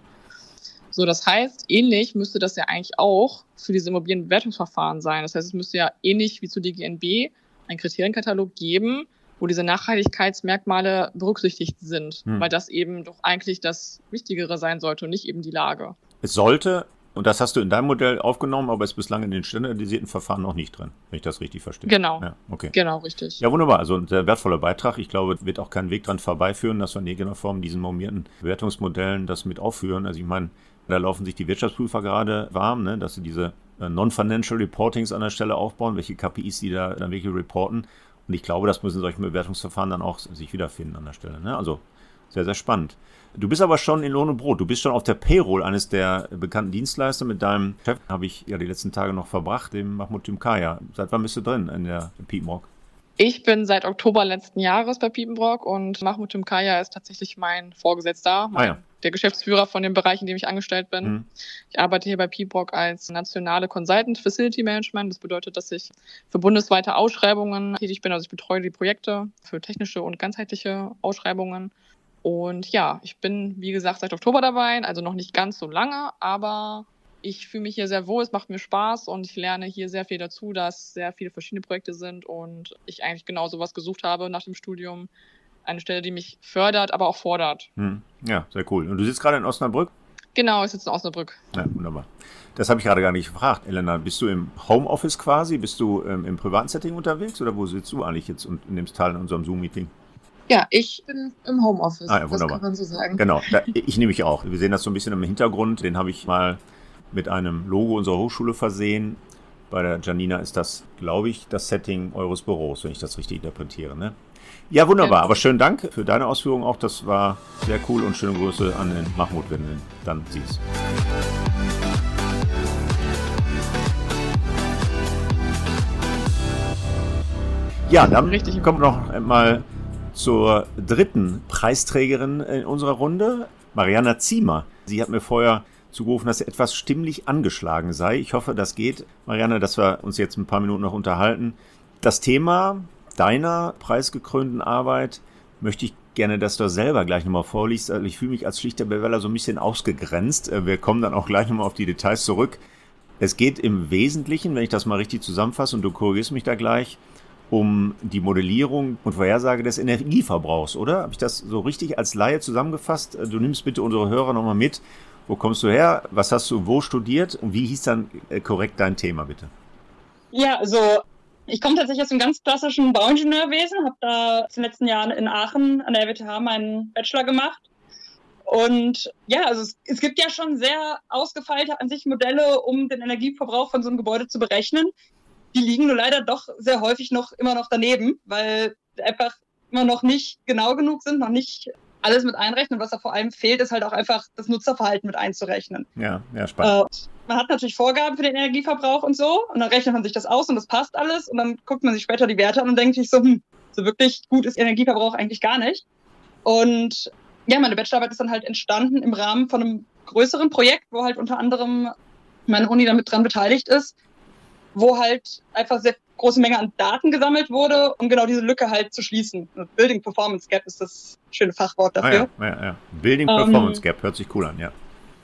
So, das heißt, ähnlich müsste das ja eigentlich auch für diese Immobilienbewertungsverfahren sein. Das heißt, es müsste ja ähnlich wie zu DGNB einen Kriterienkatalog geben, wo diese Nachhaltigkeitsmerkmale berücksichtigt sind, hm. weil das eben doch eigentlich das Wichtigere sein sollte und nicht eben die Lage. Es sollte, und das hast du in deinem Modell aufgenommen, aber ist bislang in den standardisierten Verfahren noch nicht drin, wenn ich das richtig verstehe. Genau. Ja, okay. Genau, richtig. Ja, wunderbar. Also ein sehr wertvoller Beitrag. Ich glaube, wird auch keinen Weg dran vorbeiführen, dass wir in irgendeiner Form diesen normierten Bewertungsmodellen das mit aufführen. Also ich meine, da laufen sich die Wirtschaftsprüfer gerade warm, ne, dass sie diese äh, Non-Financial Reportings an der Stelle aufbauen, welche KPIs die da dann wirklich reporten. Und ich glaube, das müssen solche Bewertungsverfahren dann auch sich wiederfinden an der Stelle. Ne? Also sehr, sehr spannend. Du bist aber schon in Lohn und Brot. Du bist schon auf der Payroll eines der bekannten Dienstleister. Mit deinem Chef habe ich ja die letzten Tage noch verbracht, dem Mahmoud Timkaya. Seit wann bist du drin in der Piepmorg? Ich bin seit Oktober letzten Jahres bei Piepenbrock und Mahmoud Timkaya ist tatsächlich mein Vorgesetzter, mein, ah, ja. Der Geschäftsführer von dem Bereich, in dem ich angestellt bin. Mhm. Ich arbeite hier bei Piepenbrock als nationale Consultant Facility Management. Das bedeutet, dass ich für bundesweite Ausschreibungen tätig bin. Also ich betreue die Projekte für technische und ganzheitliche Ausschreibungen Und ja, ich bin, wie gesagt, seit Oktober dabei, also noch nicht ganz so lange, aber ich fühle mich hier sehr wohl, es macht mir Spaß und ich lerne hier sehr viel dazu, dass sehr viele verschiedene Projekte sind und ich eigentlich genau sowas gesucht habe nach dem Studium. Eine Stelle, die mich fördert, aber auch fordert. Hm. Ja, sehr cool. Und du sitzt gerade in Osnabrück? Genau, ich sitze in Osnabrück. Ja, wunderbar. Das habe ich gerade gar nicht gefragt. Elena, bist du im Homeoffice quasi? Bist du ähm, im privaten Setting unterwegs oder wo sitzt du eigentlich jetzt und nimmst teil an unserem Zoom-Meeting? Ja, ich bin im Homeoffice. Ah, ja, wunderbar. Das kann man so sagen. Genau, da, ich nehme mich auch. Wir sehen das so ein bisschen im Hintergrund. Den habe ich mal mit einem Logo unserer Hochschule versehen. Bei der Janina ist das, glaube ich, das Setting eures Büros, wenn ich das richtig interpretiere. Ne? Ja, wunderbar. Aber schönen Dank für deine Ausführungen auch. Das war sehr cool und schöne Grüße an den Mahmoud, wenn du dann siehst. Ja, dann Richtig. kommen wir noch mal zur dritten Preisträgerin in unserer Runde, Mariana Ziemer. Sie hat mir vorher zugerufen, dass sie etwas stimmlich angeschlagen sei. Ich hoffe, das geht, Marianne, dass wir uns jetzt ein paar Minuten noch unterhalten. Das Thema deiner preisgekrönten Arbeit möchte ich gerne, dass du das selber gleich nochmal vorliest. Also ich fühle mich als schlichter Bewerber so ein bisschen ausgegrenzt. Äh, Wir kommen dann auch gleich nochmal auf die Details zurück. Es geht im Wesentlichen, wenn ich das mal richtig zusammenfasse und du korrigierst mich da gleich, um die Modellierung und Vorhersage des Energieverbrauchs, oder? Habe ich das so richtig als Laie zusammengefasst? Äh, Du nimmst bitte unsere Hörer nochmal mit. Wo kommst du her? Was hast du wo studiert? Und wie hieß dann äh, korrekt dein Thema, bitte? Ja, also ich komme tatsächlich aus dem ganz klassischen Bauingenieurwesen, habe da in den letzten Jahren in Aachen an der RWTH meinen Bachelor gemacht. Und ja, also es, es gibt ja schon sehr ausgefeilte an sich Modelle, um den Energieverbrauch von so einem Gebäude zu berechnen. Die liegen nur leider doch sehr häufig noch immer noch daneben, weil einfach immer noch nicht genau genug sind, noch nicht alles mit einrechnen. Was da vor allem fehlt, ist halt auch einfach das Nutzerverhalten mit einzurechnen. Ja, ja, spannend. Äh, man hat natürlich Vorgaben für den Energieverbrauch und so, und dann rechnet man sich das aus und das passt alles, und dann guckt man sich später die Werte an und denkt sich so, hm, so wirklich gut ist Energieverbrauch eigentlich gar nicht. Und ja, meine Bachelorarbeit ist dann halt entstanden im Rahmen von einem größeren Projekt, wo halt unter anderem meine Uni damit dran beteiligt ist, wo halt einfach sehr große Menge an Daten gesammelt wurde, um genau diese Lücke halt zu schließen. Building Performance Gap ist das schöne Fachwort Ah, dafür. ja, ja, ja. Building Ähm, Performance Gap hört sich cool an, ja.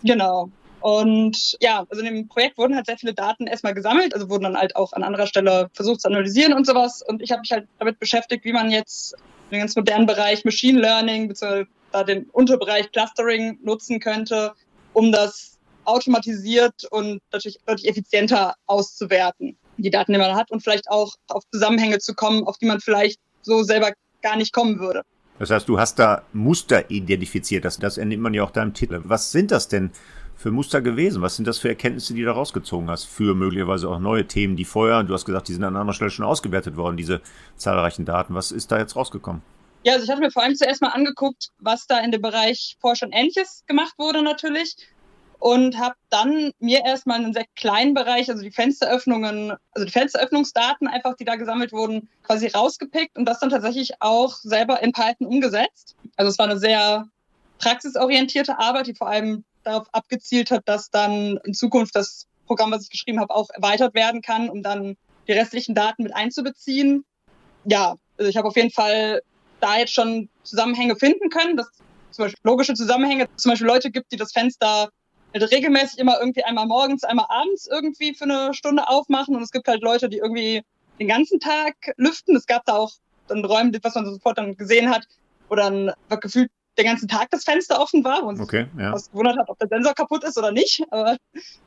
Genau. Und ja, also in dem Projekt wurden halt sehr viele Daten erstmal gesammelt, also wurden dann halt auch an anderer Stelle versucht zu analysieren und sowas. Und ich habe mich halt damit beschäftigt, wie man jetzt den ganz modernen Bereich Machine Learning bzw. da den Unterbereich Clustering nutzen könnte, um das automatisiert und natürlich deutlich effizienter auszuwerten, die Daten, die man hat und vielleicht auch auf Zusammenhänge zu kommen, auf die man vielleicht so selber gar nicht kommen würde. Das heißt, du hast da Muster identifiziert. Das, das entnimmt man ja auch deinem Titel. Was sind das denn für Muster gewesen? Was sind das für Erkenntnisse, die du da rausgezogen hast? Für möglicherweise auch neue Themen, die vorher, du hast gesagt, die sind an anderer Stelle schon ausgewertet worden, diese zahlreichen Daten. Was ist da jetzt rausgekommen? Ja, also ich hatte mir vor allem zuerst mal angeguckt, was da in dem Bereich vorher schon Ähnliches gemacht wurde natürlich und habe dann mir erstmal einen sehr kleinen Bereich, also die Fensteröffnungen, also die Fensteröffnungsdaten einfach, die da gesammelt wurden, quasi rausgepickt und das dann tatsächlich auch selber in Python umgesetzt. Also es war eine sehr praxisorientierte Arbeit, die vor allem darauf abgezielt hat, dass dann in Zukunft das Programm, was ich geschrieben habe, auch erweitert werden kann, um dann die restlichen Daten mit einzubeziehen. Ja, also ich habe auf jeden Fall da jetzt schon Zusammenhänge finden können, dass zum Beispiel logische Zusammenhänge, zum Beispiel Leute gibt, die das Fenster halt regelmäßig immer irgendwie einmal morgens, einmal abends irgendwie für eine Stunde aufmachen und es gibt halt Leute, die irgendwie den ganzen Tag lüften. Es gab da auch dann Räume, was man sofort dann gesehen hat, wo dann gefühlt den ganzen Tag das Fenster offen war, wo man sich Okay, ja. was gewundert hat, ob der Sensor kaputt ist oder nicht. Aber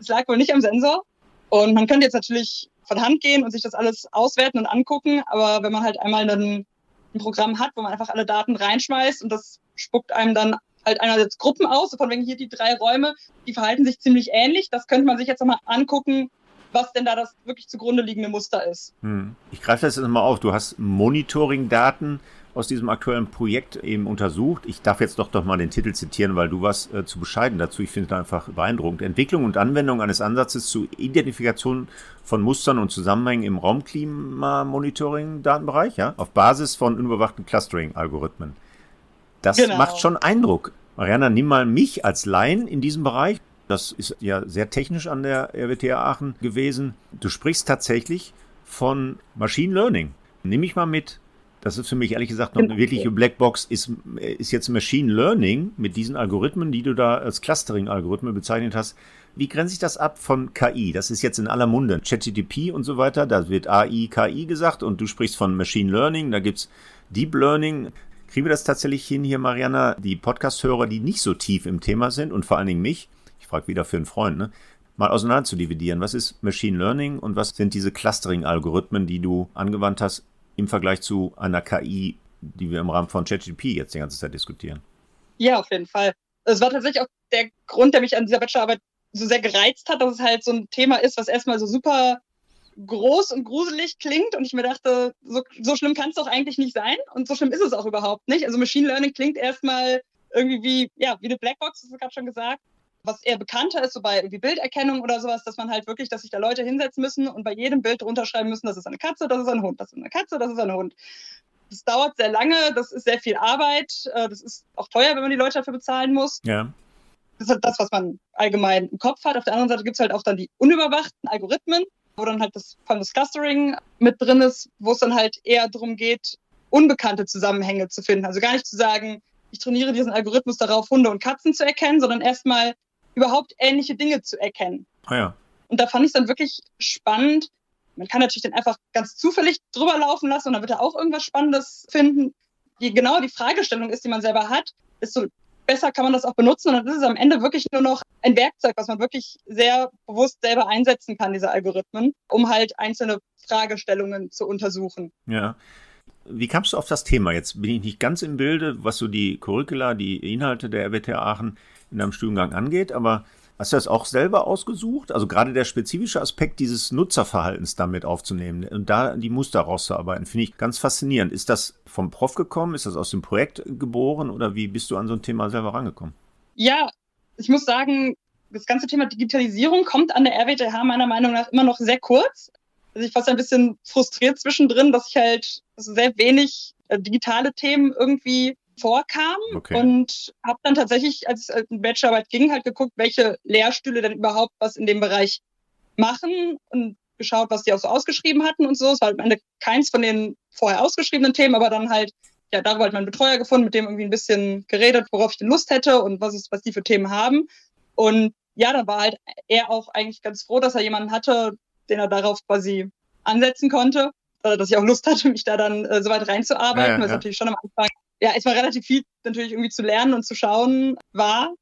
es lag wohl nicht am Sensor. Und man könnte jetzt natürlich von Hand gehen und sich das alles auswerten und angucken. Aber wenn man halt einmal ein, ein Programm hat, wo man einfach alle Daten reinschmeißt und das spuckt einem dann halt einerseits Gruppen aus, von wegen hier die drei Räume, die verhalten sich ziemlich ähnlich. Das könnte man sich jetzt nochmal angucken, was denn da das wirklich zugrunde liegende Muster ist. Hm. Ich greife das jetzt mal auf. Du hast Monitoring-Daten aus diesem aktuellen Projekt eben untersucht. Ich darf jetzt doch doch mal den Titel zitieren, weil du warst äh, zu bescheiden dazu. Ich finde es einfach beeindruckend. Entwicklung und Anwendung eines Ansatzes zur Identifikation von Mustern und Zusammenhängen im Raumklima-Monitoring-Datenbereich, ja, auf Basis von unüberwachten Clustering-Algorithmen. Das Genau. macht schon Eindruck. Mariana, nimm mal mich als Laien in diesem Bereich. Das ist ja sehr technisch an der RWTH Aachen gewesen. Du sprichst tatsächlich von Machine Learning. Nimm mich mal mit. Das ist für mich ehrlich gesagt noch eine wirkliche Blackbox. Ist, ist jetzt Machine Learning mit diesen Algorithmen, die du da als Clustering-Algorithmen bezeichnet hast. Wie grenzt sich das ab von KI? Das ist jetzt in aller Munde. ChatGTP und so weiter, da wird AI, KI gesagt und du sprichst von Machine Learning, da gibt es Deep Learning. Kriegen wir das tatsächlich hin hier, Mariana, die Podcast-Hörer, die nicht so tief im Thema sind und vor allen Dingen mich, ich frage wieder für einen Freund, ne, mal auseinander zu dividieren. Was ist Machine Learning und was sind diese Clustering-Algorithmen, die du angewandt hast im Vergleich zu einer KI, die wir im Rahmen von ChatGPT jetzt die ganze Zeit diskutieren? Ja, auf jeden Fall. Es war tatsächlich auch der Grund, der mich an dieser Bachelorarbeit so sehr gereizt hat, dass es halt so ein Thema ist, was erstmal so super groß und gruselig klingt und ich mir dachte, so, so schlimm kann es doch eigentlich nicht sein und so schlimm ist es auch überhaupt nicht. Also Machine Learning klingt erstmal irgendwie wie, ja, wie eine Blackbox, das du gerade schon gesagt was eher bekannter ist, so bei irgendwie Bilderkennung oder sowas, dass man halt wirklich, dass sich da Leute hinsetzen müssen und bei jedem Bild drunter schreiben müssen, das ist eine Katze, das ist ein Hund, das ist eine Katze, das ist ein Hund. Das dauert sehr lange, das ist sehr viel Arbeit, äh, das ist auch teuer, wenn man die Leute dafür bezahlen muss. Ja. Das ist halt das, was man allgemein im Kopf hat. Auf der anderen Seite gibt es halt auch dann die unüberwachten Algorithmen, wo dann halt das, das Clustering mit drin ist, wo es dann halt eher darum geht, unbekannte Zusammenhänge zu finden. Also gar nicht zu sagen, ich trainiere diesen Algorithmus darauf, Hunde und Katzen zu erkennen, sondern erstmal überhaupt ähnliche Dinge zu erkennen. Ah ja. Und da fand ich es dann wirklich spannend. Man kann natürlich dann einfach ganz zufällig drüber laufen lassen und dann wird er auch irgendwas Spannendes finden. Je genauer die Fragestellung ist, die man selber hat, desto besser kann man das auch benutzen. Und dann ist es am Ende wirklich nur noch ein Werkzeug, was man wirklich sehr bewusst selber einsetzen kann, diese Algorithmen, um halt einzelne Fragestellungen zu untersuchen. Ja. Wie kamst du auf das Thema? Jetzt bin ich nicht ganz im Bilde, was so die Curricula, die Inhalte der RWTH Aachen in deinem Studiengang angeht, aber hast du das auch selber ausgesucht? Also gerade der spezifische Aspekt dieses Nutzerverhaltens damit aufzunehmen und da die Muster rauszuarbeiten, finde ich ganz faszinierend. Ist das vom Prof gekommen? Ist das aus dem Projekt geboren oder wie bist du an so ein Thema selber rangekommen? Ja, ich muss sagen, das ganze Thema Digitalisierung kommt an der RWTH meiner Meinung nach immer noch sehr kurz. Also ich war ein bisschen frustriert zwischendrin, dass ich halt sehr wenig äh, digitale Themen irgendwie vorkam okay. und habe dann tatsächlich, als es in Bachelorarbeit ging, halt geguckt, welche Lehrstühle denn überhaupt was in dem Bereich machen und geschaut, was die auch so ausgeschrieben hatten und so. Es war am Ende keins von den vorher ausgeschriebenen Themen, aber dann halt, ja, darüber halt meinen Betreuer gefunden, mit dem irgendwie ein bisschen geredet, worauf ich denn Lust hätte und was ist, was die für Themen haben. Und ja, da war halt er auch eigentlich ganz froh, dass er jemanden hatte, den er darauf quasi ansetzen konnte, dass ich auch Lust hatte, mich da dann äh, so weit reinzuarbeiten, ja, ja, was ja. natürlich schon am Anfang ja, erstmal relativ viel natürlich irgendwie zu lernen und zu schauen war.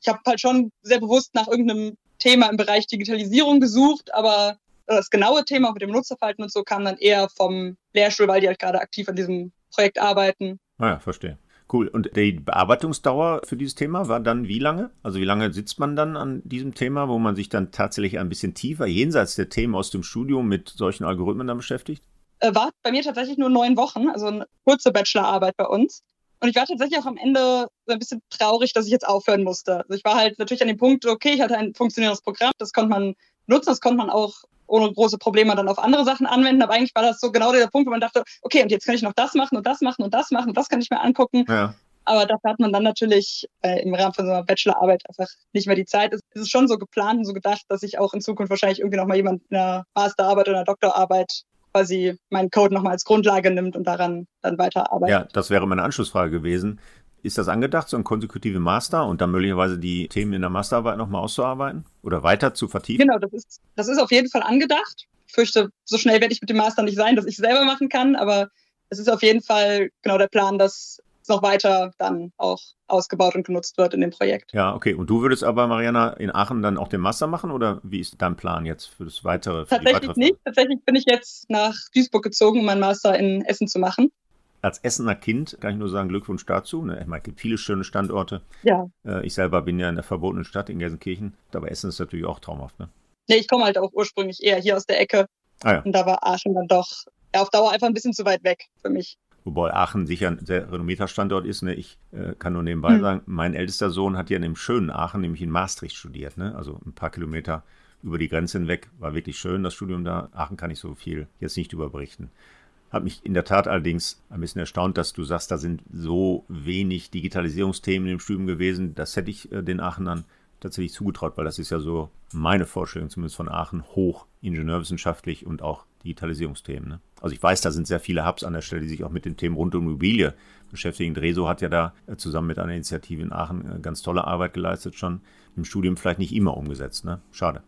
Ich habe halt schon sehr bewusst nach irgendeinem Thema im Bereich Digitalisierung gesucht, aber das genaue Thema mit dem Nutzerverhalten und so kam dann eher vom Lehrstuhl, weil die halt gerade aktiv an diesem Projekt arbeiten. Ah ja, verstehe. Cool. Und die Bearbeitungsdauer für dieses Thema war dann wie lange? Also wie lange sitzt man dann an diesem Thema, wo man sich dann tatsächlich ein bisschen tiefer, jenseits der Themen aus dem Studium, mit solchen Algorithmen dann beschäftigt? Äh, war bei mir tatsächlich nur neun Wochen, also eine kurze Bachelorarbeit bei uns. Und ich war tatsächlich auch am Ende so ein bisschen traurig, dass ich jetzt aufhören musste. Also ich war halt natürlich an dem Punkt, okay, ich hatte ein funktionierendes Programm, das konnte man nutzen, das konnte man auch ohne große Probleme dann auf andere Sachen anwenden. Aber eigentlich war das so genau der Punkt, wo man dachte, okay, und jetzt kann ich noch das machen und das machen und das machen und das kann ich mir angucken. Ja. Aber dafür hat man dann natürlich äh, im Rahmen von so einer Bachelorarbeit einfach nicht mehr die Zeit. Es ist schon so geplant und so gedacht, dass ich auch in Zukunft wahrscheinlich irgendwie nochmal jemand in einer Masterarbeit oder einer Doktorarbeit quasi meinen Code nochmal als Grundlage nimmt und daran dann weiterarbeitet. Ja, das wäre meine Anschlussfrage gewesen. Ist das angedacht, so ein konsekutive Master und dann möglicherweise die Themen in der Masterarbeit nochmal auszuarbeiten oder weiter zu vertiefen? Genau, das ist, das ist auf jeden Fall angedacht. Ich fürchte, so schnell werde ich mit dem Master nicht sein, dass ich es selber machen kann, aber es ist auf jeden Fall genau der Plan, dass es noch weiter dann auch ausgebaut und genutzt wird in dem Projekt. Ja, okay. Und du würdest aber, Mariana, in Aachen dann auch den Master machen oder wie ist dein Plan jetzt für das weitere? Für Tatsächlich weitere nicht. Tatsächlich bin ich jetzt nach Duisburg gezogen, um meinen Master in Essen zu machen. Als Essener Kind kann ich nur sagen, Glückwunsch dazu. Ne? Ich meine, es gibt viele schöne Standorte. Ja. Äh, ich selber bin ja in der verbotenen Stadt in Gelsenkirchen, aber Essen ist natürlich auch traumhaft. Ne? Nee, ich komme halt auch ursprünglich eher hier aus der Ecke. Ah, ja. Und da war Aachen dann doch auf Dauer einfach ein bisschen zu weit weg für mich. Wobei Aachen sicher ein sehr renommierter Standort ist. Ne? Ich äh, kann nur nebenbei mhm. sagen, mein ältester Sohn hat ja in dem schönen Aachen, nämlich in Maastricht studiert. Ne? Also ein paar Kilometer über die Grenze hinweg. War wirklich schön, das Studium da. Aachen kann ich so viel jetzt nicht überberichten. Hat mich in der Tat allerdings ein bisschen erstaunt, dass du sagst, da sind so wenig Digitalisierungsthemen im Studium gewesen. Das hätte ich äh, den Aachenern tatsächlich zugetraut, weil das ist ja so meine Vorstellung zumindest von Aachen hoch ingenieurwissenschaftlich und auch Digitalisierungsthemen. Ne? Also ich weiß, da sind sehr viele Hubs an der Stelle, die sich auch mit den Themen rund um Immobilie beschäftigen. Dreso hat ja da äh, zusammen mit einer Initiative in Aachen äh, ganz tolle Arbeit geleistet schon. Im Studium vielleicht nicht immer umgesetzt. Ne? Schade.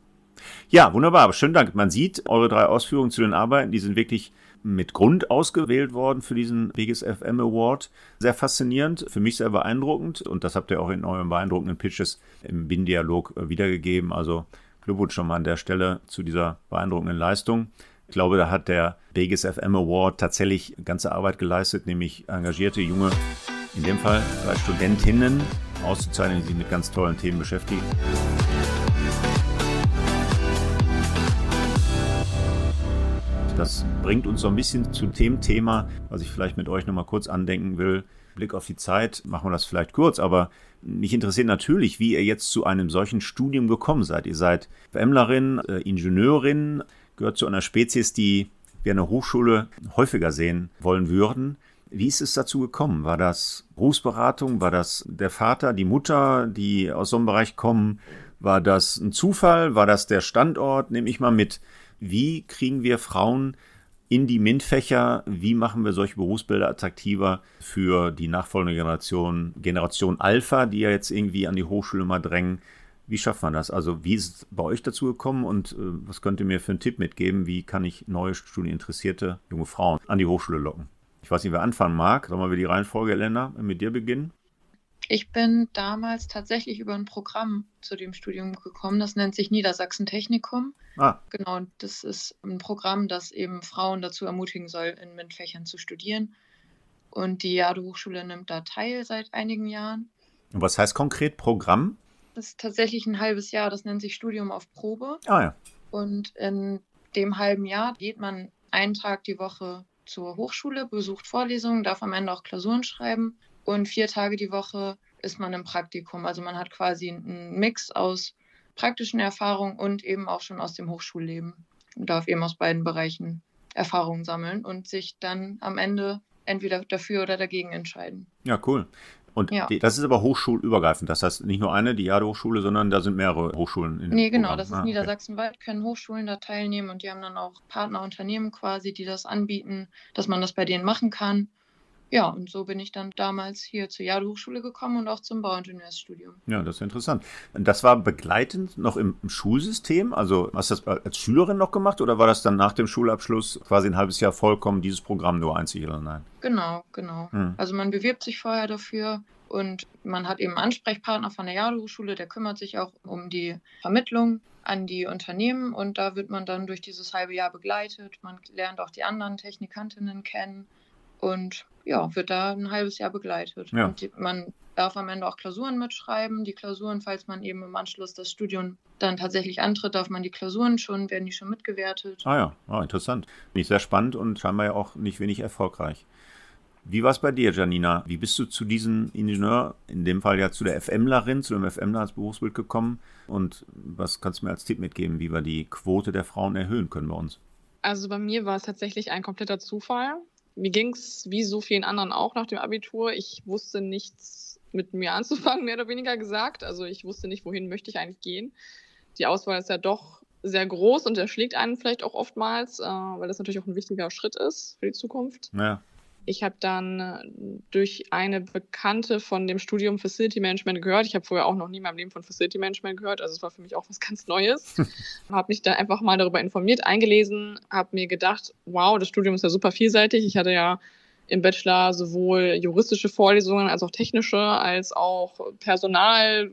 Ja, wunderbar. Schönen Dank. Man sieht, eure drei Ausführungen zu den Arbeiten, die sind wirklich mit Grund ausgewählt worden für diesen Vegas FM Award. Sehr faszinierend, für mich sehr beeindruckend und das habt ihr auch in euren beeindruckenden Pitches im BIN-Dialog äh, wiedergegeben. Also Glückwunsch schon mal an der Stelle zu dieser beeindruckenden Leistung. Ich glaube, da hat der Vegas FM Award tatsächlich ganze Arbeit geleistet, nämlich engagierte junge, in dem Fall drei Studentinnen auszuzeichnen, die sich mit ganz tollen Themen beschäftigen. Das bringt uns so ein bisschen zu dem Thema, was ich vielleicht mit euch nochmal kurz andenken will. Blick auf die Zeit, machen wir das vielleicht kurz, aber mich interessiert natürlich, wie ihr jetzt zu einem solchen Studium gekommen seid. Ihr seid FMlerin, äh, Ingenieurin, gehört zu einer Spezies, die wir an der Hochschule häufiger sehen wollen würden. Wie ist es dazu gekommen? War das Berufsberatung? War das der Vater, die Mutter, die aus so einem Bereich kommen? War das ein Zufall? War das der Standort? Nehme ich mal mit wie kriegen wir Frauen in die MINT-Fächer, wie machen wir solche Berufsbilder attraktiver für die nachfolgende Generation, Generation Alpha, die ja jetzt irgendwie an die Hochschule mal drängen. Wie schafft man das? Also wie ist es bei euch dazu gekommen und äh, was könnt ihr mir für einen Tipp mitgeben? Wie kann ich neue studieninteressierte junge Frauen an die Hochschule locken? Ich weiß nicht, wer anfangen mag. Sollen wir die Reihenfolge, Elena, mit dir beginnen? Ich bin damals tatsächlich über ein Programm zu dem Studium gekommen. Das nennt sich Niedersachsen Technikum. Ah. Genau, das ist ein Programm, das eben Frauen dazu ermutigen soll, in MINT-Fächern zu studieren. Und die Jade Hochschule nimmt da teil seit einigen Jahren. Und was heißt konkret Programm? Das ist tatsächlich ein halbes Jahr. Das nennt sich Studium auf Probe. Ah ja. Und in dem halben Jahr geht man einen Tag die Woche zur Hochschule, besucht Vorlesungen, darf am Ende auch Klausuren schreiben und vier Tage die Woche ist man im Praktikum. Also man hat quasi einen Mix aus praktischen Erfahrungen und eben auch schon aus dem Hochschulleben und darf eben aus beiden Bereichen Erfahrungen sammeln und sich dann am Ende entweder dafür oder dagegen entscheiden. Ja, cool. Und ja. das ist aber hochschulübergreifend. Das heißt nicht nur eine, die Jade-Hochschule, sondern da sind mehrere Hochschulen in Nee, genau, Programm. das ist ah, Niedersachsenweit, können Hochschulen da teilnehmen und die haben dann auch Partnerunternehmen quasi, die das anbieten, dass man das bei denen machen kann. Ja, und so bin ich dann damals hier zur Jade-Hochschule gekommen und auch zum Bauingenieursstudium. Ja, das ist interessant. Das war begleitend noch im, im, Schulsystem? Also hast du das als Schülerin noch gemacht oder war das dann nach dem Schulabschluss quasi ein halbes Jahr vollkommen dieses Programm nur einzig oder nein? Genau, genau. Hm. Also man bewirbt sich vorher dafür und man hat eben einen Ansprechpartner von der Jade-Hochschule, der kümmert sich auch um die Vermittlung an die Unternehmen und da wird man dann durch dieses halbe Jahr begleitet. Man lernt auch die anderen Technikantinnen kennen und ja, wird da ein halbes Jahr begleitet. Ja. Und die, man darf am Ende auch Klausuren mitschreiben. Die Klausuren, falls man eben im Anschluss das Studium dann tatsächlich antritt, darf man die Klausuren schon, werden die schon mitgewertet. Ah ja, oh, interessant. Nicht sehr spannend und scheinbar ja auch nicht wenig erfolgreich. Wie war es bei dir, Janina? Wie bist du zu diesem Ingenieur, in dem Fall ja zu der FMlerin, zu dem FMler als Berufsbild gekommen? Und was kannst du mir als Tipp mitgeben, wie wir die Quote der Frauen erhöhen können bei uns? Also bei mir war es tatsächlich ein kompletter Zufall mir ging es wie so vielen anderen auch nach dem Abitur. Ich wusste nichts mit mir anzufangen, mehr oder weniger gesagt. Also ich wusste nicht, wohin möchte ich eigentlich gehen. Die Auswahl ist ja doch sehr groß und erschlägt einen vielleicht auch oftmals, äh, weil das natürlich auch ein wichtiger Schritt ist für die Zukunft. Ja. Ich habe dann äh, durch eine Bekannte von dem Studium Facility Management gehört. Ich habe vorher auch noch nie in meinem Leben von Facility Management gehört. Also es war für mich auch was ganz Neues. habe mich da einfach mal darüber informiert, eingelesen, habe mir gedacht, wow, das Studium ist ja super vielseitig. Ich hatte ja im Bachelor sowohl juristische Vorlesungen als auch technische, als auch Personal,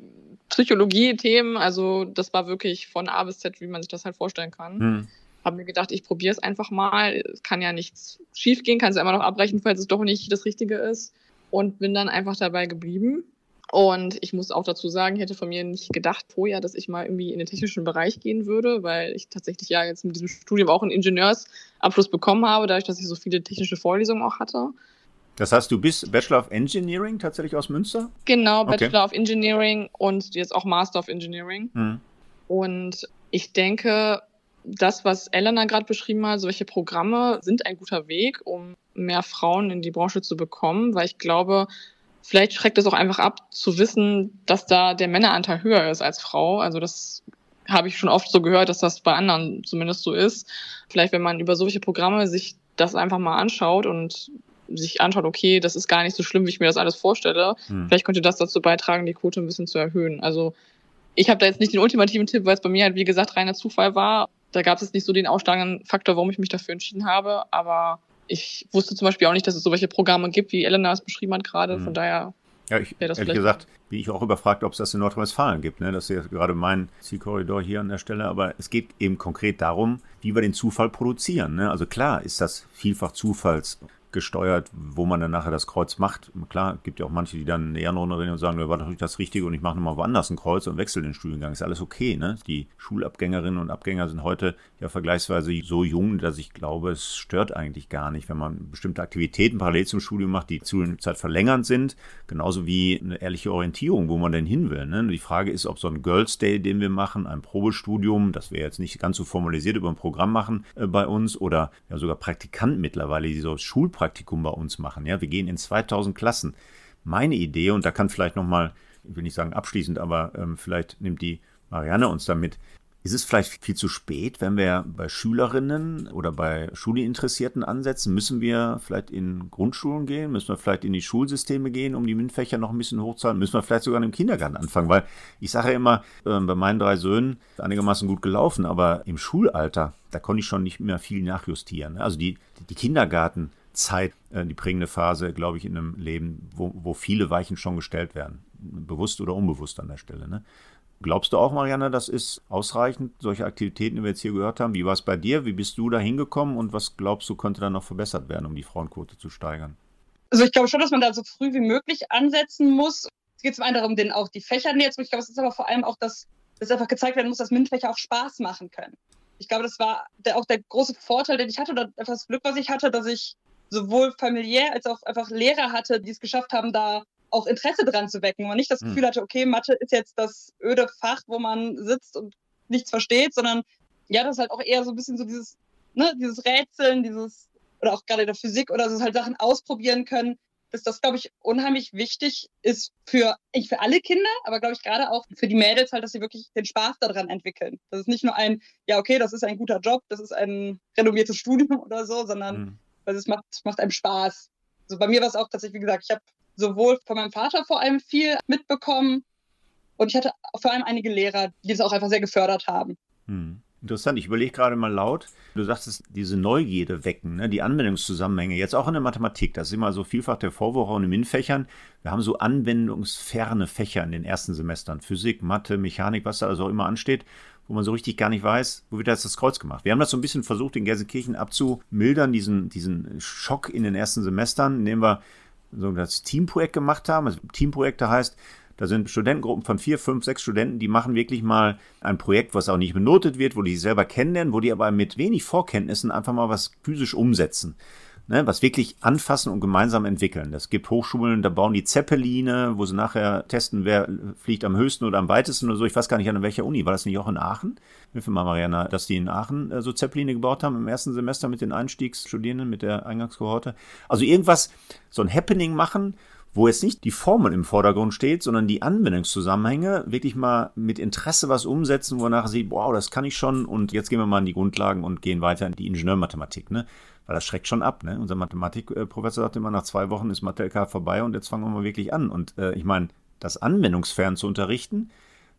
Psychologie-Themen. Also das war wirklich von A bis Z, wie man sich das halt vorstellen kann. Hm habe mir gedacht, ich probiere es einfach mal. Es kann ja nichts schief gehen, kann es ja immer noch abbrechen, falls es doch nicht das Richtige ist. Und bin dann einfach dabei geblieben. Und ich muss auch dazu sagen, ich hätte von mir nicht gedacht vorher, dass ich mal irgendwie in den technischen Bereich gehen würde, weil ich tatsächlich ja jetzt mit diesem Studium auch einen Ingenieursabschluss bekommen habe, dadurch, dass ich so viele technische Vorlesungen auch hatte. Das heißt, du bist Bachelor of Engineering tatsächlich aus Münster? Genau, Bachelor okay. of Engineering und jetzt auch Master of Engineering. Hm. Und ich denke, das, was Elena gerade beschrieben hat, solche Programme sind ein guter Weg, um mehr Frauen in die Branche zu bekommen, weil ich glaube, vielleicht schreckt es auch einfach ab, zu wissen, dass da der Männeranteil höher ist als Frau. Also das habe ich schon oft so gehört, dass das bei anderen zumindest so ist. Vielleicht, wenn man über solche Programme sich das einfach mal anschaut und sich anschaut, okay, das ist gar nicht so schlimm, wie ich mir das alles vorstelle. Hm. Vielleicht könnte das dazu beitragen, die Quote ein bisschen zu erhöhen. Also ich habe da jetzt nicht den ultimativen Tipp, weil es bei mir halt, wie gesagt, reiner Zufall war. Da gab es nicht so den ausschlagenden Faktor, warum ich mich dafür entschieden habe. Aber ich wusste zum Beispiel auch nicht, dass es so welche Programme gibt, wie Elena es beschrieben hat gerade. Hm. Von daher ja, ich, ehrlich gesagt, bin ich auch überfragt, ob es das in Nordrhein-Westfalen gibt. Ne? Das ist ja gerade mein Zielkorridor hier an der Stelle. Aber es geht eben konkret darum, wie wir den Zufall produzieren. Ne? Also klar ist das vielfach Zufalls gesteuert, wo man dann nachher das Kreuz macht. Klar, gibt ja auch manche, die dann Ehrenrunde rennen und sagen, war doch nicht das Richtige und ich mache nochmal woanders ein Kreuz und wechsle den Studiengang. Ist alles okay, ne? Die Schulabgängerinnen und Abgänger sind heute ja vergleichsweise so jung, dass ich glaube, es stört eigentlich gar nicht, wenn man bestimmte Aktivitäten parallel zum Studium macht, die Zeit verlängernd sind, genauso wie eine ehrliche Orientierung, wo man denn hin will. Ne? Die Frage ist, ob so ein Girls Day, den wir machen, ein Probestudium, das wir jetzt nicht ganz so formalisiert über ein Programm machen äh, bei uns oder ja sogar Praktikanten mittlerweile, die so Schulpraktikanten Schulpraktikum bei uns machen. Ja, wir gehen in 2000 Klassen. Meine Idee, und da kann vielleicht nochmal, ich will nicht sagen abschließend, aber ähm, vielleicht nimmt die Marianne uns damit. Ist es vielleicht viel zu spät, wenn wir bei Schülerinnen oder bei Schulinteressierten ansetzen? Müssen wir vielleicht in Grundschulen gehen? Müssen wir vielleicht in die Schulsysteme gehen, um die MINT-Fächer noch ein bisschen hochzahlen? Müssen wir vielleicht sogar im Kindergarten anfangen? Weil ich sage ja immer, äh, bei meinen drei Söhnen einigermaßen gut gelaufen, aber im Schulalter, da konnte ich schon nicht mehr viel nachjustieren. Also die, die Kindergarten, Zeit, äh, die prägende Phase, glaube ich, in einem Leben, wo, wo viele Weichen schon gestellt werden. Bewusst oder unbewusst an der Stelle. Ne? Glaubst du auch, Marianne, das ist ausreichend, solche Aktivitäten, die wir jetzt hier gehört haben? Wie war es bei dir? Wie bist du da hingekommen und was glaubst du, könnte da noch verbessert werden, um die Frauenquote zu steigern? Also ich glaube schon, dass man da so früh wie möglich ansetzen muss. Es geht zum einen darum, den auch die Fächer näher zu Ich glaube, es ist aber vor allem auch, dass es einfach gezeigt werden muss, dass MINT-Fächer auch Spaß machen können. Ich glaube, das war der, auch der große Vorteil, den ich hatte, oder das Glück, was ich hatte, dass ich sowohl familiär als auch einfach Lehrer hatte, die es geschafft haben, da auch Interesse dran zu wecken und nicht das hm. Gefühl hatte, okay, Mathe ist jetzt das öde Fach, wo man sitzt und nichts versteht, sondern ja, das ist halt auch eher so ein bisschen so dieses, ne, dieses Rätseln, dieses, oder auch gerade in der Physik oder so halt Sachen ausprobieren können, dass das, glaube ich, unheimlich wichtig ist für, ich für alle Kinder, aber glaube ich gerade auch für die Mädels halt, dass sie wirklich den Spaß daran entwickeln. Das ist nicht nur ein, ja, okay, das ist ein guter Job, das ist ein renoviertes Studium oder so, sondern mhm. Also es macht, macht einem Spaß. Also bei mir war es auch tatsächlich, wie gesagt, ich habe sowohl von meinem Vater vor allem viel mitbekommen und ich hatte vor allem einige Lehrer, die das auch einfach sehr gefördert haben. Hm. Interessant, ich überlege gerade mal laut. Du sagtest, diese Neugierde wecken, ne? die Anwendungszusammenhänge, jetzt auch in der Mathematik, das ist immer so vielfach der Vorwurf auch in den MINT-Fächern. Wir haben so anwendungsferne Fächer in den ersten Semestern. Physik, Mathe, Mechanik, was da also auch immer ansteht wo man so richtig gar nicht weiß, wo wird jetzt das Kreuz gemacht. Wir haben das so ein bisschen versucht, in Gelsenkirchen abzumildern, diesen, diesen Schock in den ersten Semestern, indem wir so das Teamprojekt gemacht haben. Also Teamprojekte heißt, da sind Studentengruppen von vier, fünf, sechs Studenten, die machen wirklich mal ein Projekt, was auch nicht benotet wird, wo die sich selber kennenlernen, wo die aber mit wenig Vorkenntnissen einfach mal was physisch umsetzen ne, was wirklich anfassen und gemeinsam entwickeln. Es gibt Hochschulen, da bauen die Zeppeline, wo sie nachher testen, wer fliegt am höchsten oder am weitesten oder so. Ich weiß gar nicht an welcher Uni. War das nicht auch in Aachen? Hilf mir mal, Mariana, dass die in Aachen äh, so Zeppeline gebaut haben im ersten Semester mit den Einstiegsstudierenden, mit der Eingangskohorte. Also irgendwas, so ein Happening machen, wo jetzt nicht die Formel im Vordergrund steht, sondern die Anwendungszusammenhänge, wirklich mal mit Interesse was umsetzen, wo nachher sieht, wow, das kann ich schon und jetzt gehen wir mal in die Grundlagen und gehen weiter in die Ingenieurmathematik. Ne? Weil das schreckt schon ab. Ne? Unser Mathematikprofessor sagte immer, nach zwei Wochen ist Mathe-LK vorbei und jetzt fangen wir mal wirklich an. Und äh, ich meine, das anwendungsfern zu unterrichten,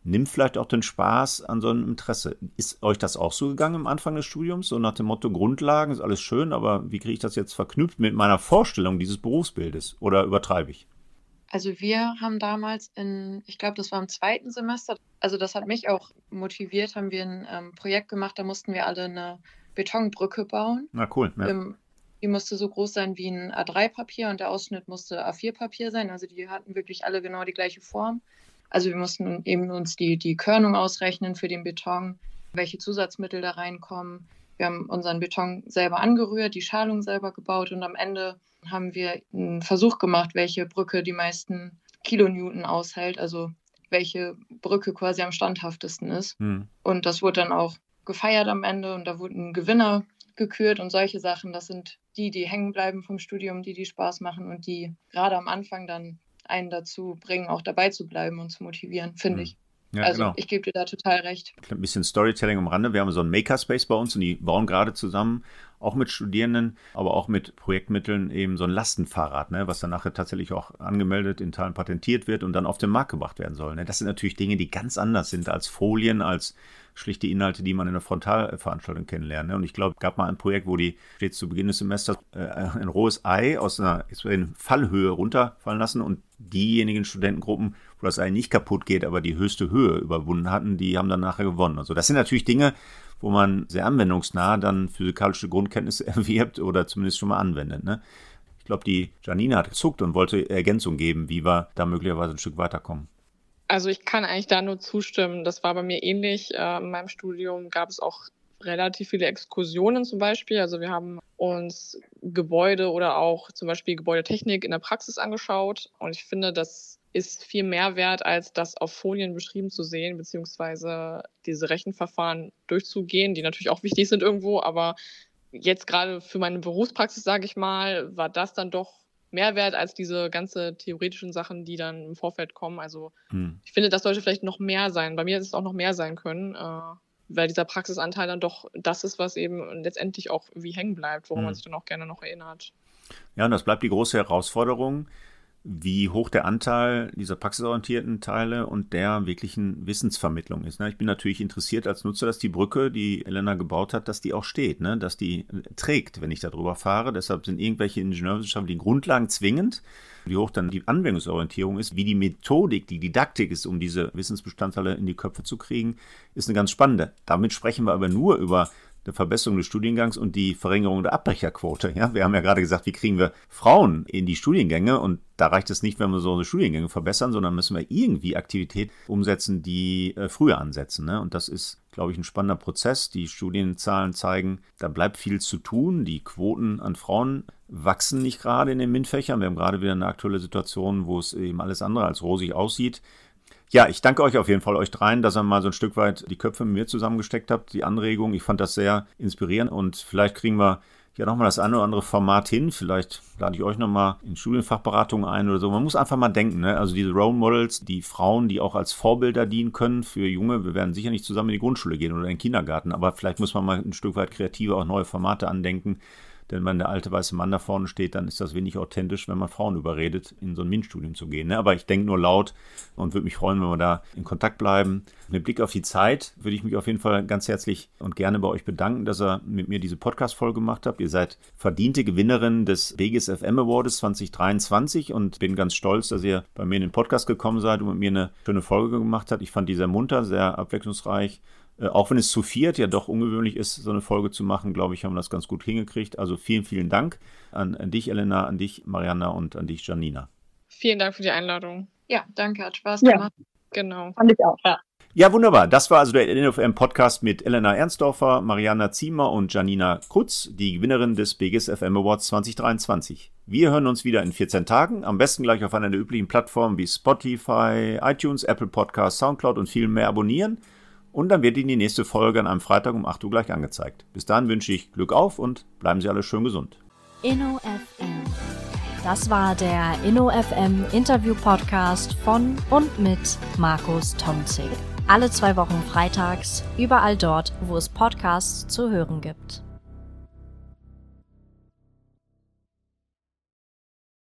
nimmt vielleicht auch den Spaß an so einem Interesse. Ist euch das auch so gegangen am Anfang des Studiums? So nach dem Motto, Grundlagen ist alles schön, aber wie kriege ich das jetzt verknüpft mit meiner Vorstellung dieses Berufsbildes? Oder übertreibe ich? Also wir haben damals in, ich glaube, das war im zweiten Semester, also das hat mich auch motiviert, haben wir ein ähm, Projekt gemacht, da mussten wir alle eine Betonbrücke bauen. Na cool. Ja. Ähm, die musste so groß sein wie ein A3-Papier und der Ausschnitt musste A4-Papier sein. Also die hatten wirklich alle genau die gleiche Form. Also wir mussten eben uns die, die Körnung ausrechnen für den Beton, welche Zusatzmittel da reinkommen. Wir haben unseren Beton selber angerührt, die Schalung selber gebaut und am Ende haben wir einen Versuch gemacht, welche Brücke die meisten Kilonewton aushält, also welche Brücke quasi am standhaftesten ist. Hm. Und das wurde dann auch gefeiert am Ende und da wurden Gewinner gekürt und solche Sachen. Das sind die, die hängen bleiben vom Studium, die die Spaß machen und die gerade am Anfang dann einen dazu bringen, auch dabei zu bleiben und zu motivieren, finde Mhm. ich. Ja, also genau. ich gebe dir da total recht. Ein bisschen Storytelling am Rande. Wir haben so einen Makerspace bei uns und die bauen gerade zusammen, auch mit Studierenden, aber auch mit Projektmitteln eben so ein Lastenfahrrad, ne, was dann nachher tatsächlich auch angemeldet, in Teilen patentiert wird und dann auf den Markt gebracht werden soll. Ne. Das sind natürlich Dinge, die ganz anders sind als Folien, als schlichte Inhalte, die man in einer Frontalveranstaltung kennenlernt. Ne. Und ich glaube, es gab mal ein Projekt, wo die stets zu Beginn des Semesters äh, ein rohes Ei aus einer in Fallhöhe runterfallen lassen und diejenigen Studentengruppen, das Ei nicht kaputt geht, aber die höchste Höhe überwunden hatten, die haben dann nachher gewonnen. Also das sind natürlich Dinge, wo man sehr anwendungsnah dann physikalische Grundkenntnisse erwirbt oder zumindest schon mal anwendet. Ne? Ich glaube, die Janina hat gezuckt und wollte Ergänzung geben, wie wir da möglicherweise ein Stück weiterkommen. Also ich kann eigentlich da nur zustimmen. Das war bei mir ähnlich. Äh, in meinem Studium gab es auch relativ viele Exkursionen zum Beispiel. Also wir haben uns Gebäude oder auch zum Beispiel Gebäudetechnik in der Praxis angeschaut. Und ich finde, das ist viel mehr wert, als das auf Folien beschrieben zu sehen, beziehungsweise diese Rechenverfahren durchzugehen, die natürlich auch wichtig sind irgendwo. Aber jetzt gerade für meine Berufspraxis, sage ich mal, war das dann doch mehr wert als diese ganze theoretischen Sachen, die dann im Vorfeld kommen. Also Hm. ich finde, das sollte vielleicht noch mehr sein. Bei mir ist es auch noch mehr sein können, äh, weil dieser Praxisanteil dann doch das ist, was eben letztendlich auch wie hängen bleibt, woran Hm. man sich dann auch gerne noch erinnert. Ja, und das bleibt die große Herausforderung, wie hoch der Anteil dieser praxisorientierten Teile und der wirklichen Wissensvermittlung ist. ne? Ich bin natürlich interessiert als Nutzer, dass die Brücke, die Elena gebaut hat, dass die auch steht, ne? dass die trägt, wenn ich da drüber fahre. Deshalb sind irgendwelche ingenieurwissenschaftlichen Grundlagen zwingend. Wie hoch dann die Anwendungsorientierung ist, wie die Methodik, die Didaktik ist, um diese Wissensbestandteile in die Köpfe zu kriegen, ist eine ganz spannende. Damit sprechen wir aber nur über eine Verbesserung des Studiengangs und die Verringerung der Abbrecherquote. Ja, wir haben ja gerade gesagt, wie kriegen wir Frauen in die Studiengänge und da reicht es nicht, wenn wir so eine Studiengänge verbessern, sondern müssen wir irgendwie Aktivität umsetzen, die äh, früher ansetzen. Ne? Und das ist, glaube ich, ein spannender Prozess. Die Studienzahlen zeigen, da bleibt viel zu tun. Die Quoten an Frauen wachsen nicht gerade in den MINT-Fächern. Wir haben gerade wieder eine aktuelle Situation, wo es eben alles andere als rosig aussieht. Ja, ich danke euch auf jeden Fall, euch dreien, dass ihr mal so ein Stück weit die Köpfe mit mir zusammengesteckt habt, die Anregung. Ich fand das sehr inspirierend und vielleicht kriegen wir ja nochmal das eine oder andere Format hin. Vielleicht lade ich euch nochmal in Studienfachberatungen ein oder so. Man muss einfach mal denken, ne? also diese Role Models, die Frauen, die auch als Vorbilder dienen können für Junge. Wir werden sicher nicht zusammen in die Grundschule gehen oder in den Kindergarten, aber vielleicht muss man mal ein Stück weit kreativer auch neue Formate andenken. Denn wenn der alte weiße Mann da vorne steht, dann ist das wenig authentisch, wenn man Frauen überredet, in so ein MINT-Studium zu gehen. Ne? Aber ich denke nur laut und würde mich freuen, wenn wir da in Kontakt bleiben. Mit Blick auf die Zeit würde ich mich auf jeden Fall ganz herzlich und gerne bei euch bedanken, dass ihr mit mir diese Podcast-Folge gemacht habt. Ihr seid verdiente Gewinnerin des Vegas FM Awards 2023 und bin ganz stolz, dass ihr bei mir in den Podcast gekommen seid und mit mir eine schöne Folge gemacht habt. Ich fand die sehr munter, sehr abwechslungsreich. Äh, auch wenn es zu viert ja doch ungewöhnlich ist, so eine Folge zu machen, glaube ich, haben wir das ganz gut hingekriegt. Also vielen, vielen Dank an, an dich, Elena, an dich, Mariana und an dich, Janina. Vielen Dank für die Einladung. Ja, danke, hat Spaß Ja. gemacht. Genau. Fand ich auch, ja. Ja, wunderbar. Das war also der NFM Podcast mit Elena Ernstdorfer, Mariana Ziemer und Janina Krutz, die Gewinnerin des Biggest FM Awards 2023. Wir hören uns wieder in 14 Tagen, am besten gleich auf einer der üblichen Plattformen wie Spotify, iTunes, Apple Podcasts, Soundcloud und viel mehr abonnieren. Und dann wird Ihnen die nächste Folge an einem Freitag um 8 Uhr gleich angezeigt. Bis dahin wünsche ich Glück auf und bleiben Sie alle schön gesund. InnoFM. Das war der InnoFM Interview Podcast von und mit Markus Tomzig. Alle zwei Wochen freitags, überall dort, wo es Podcasts zu hören gibt.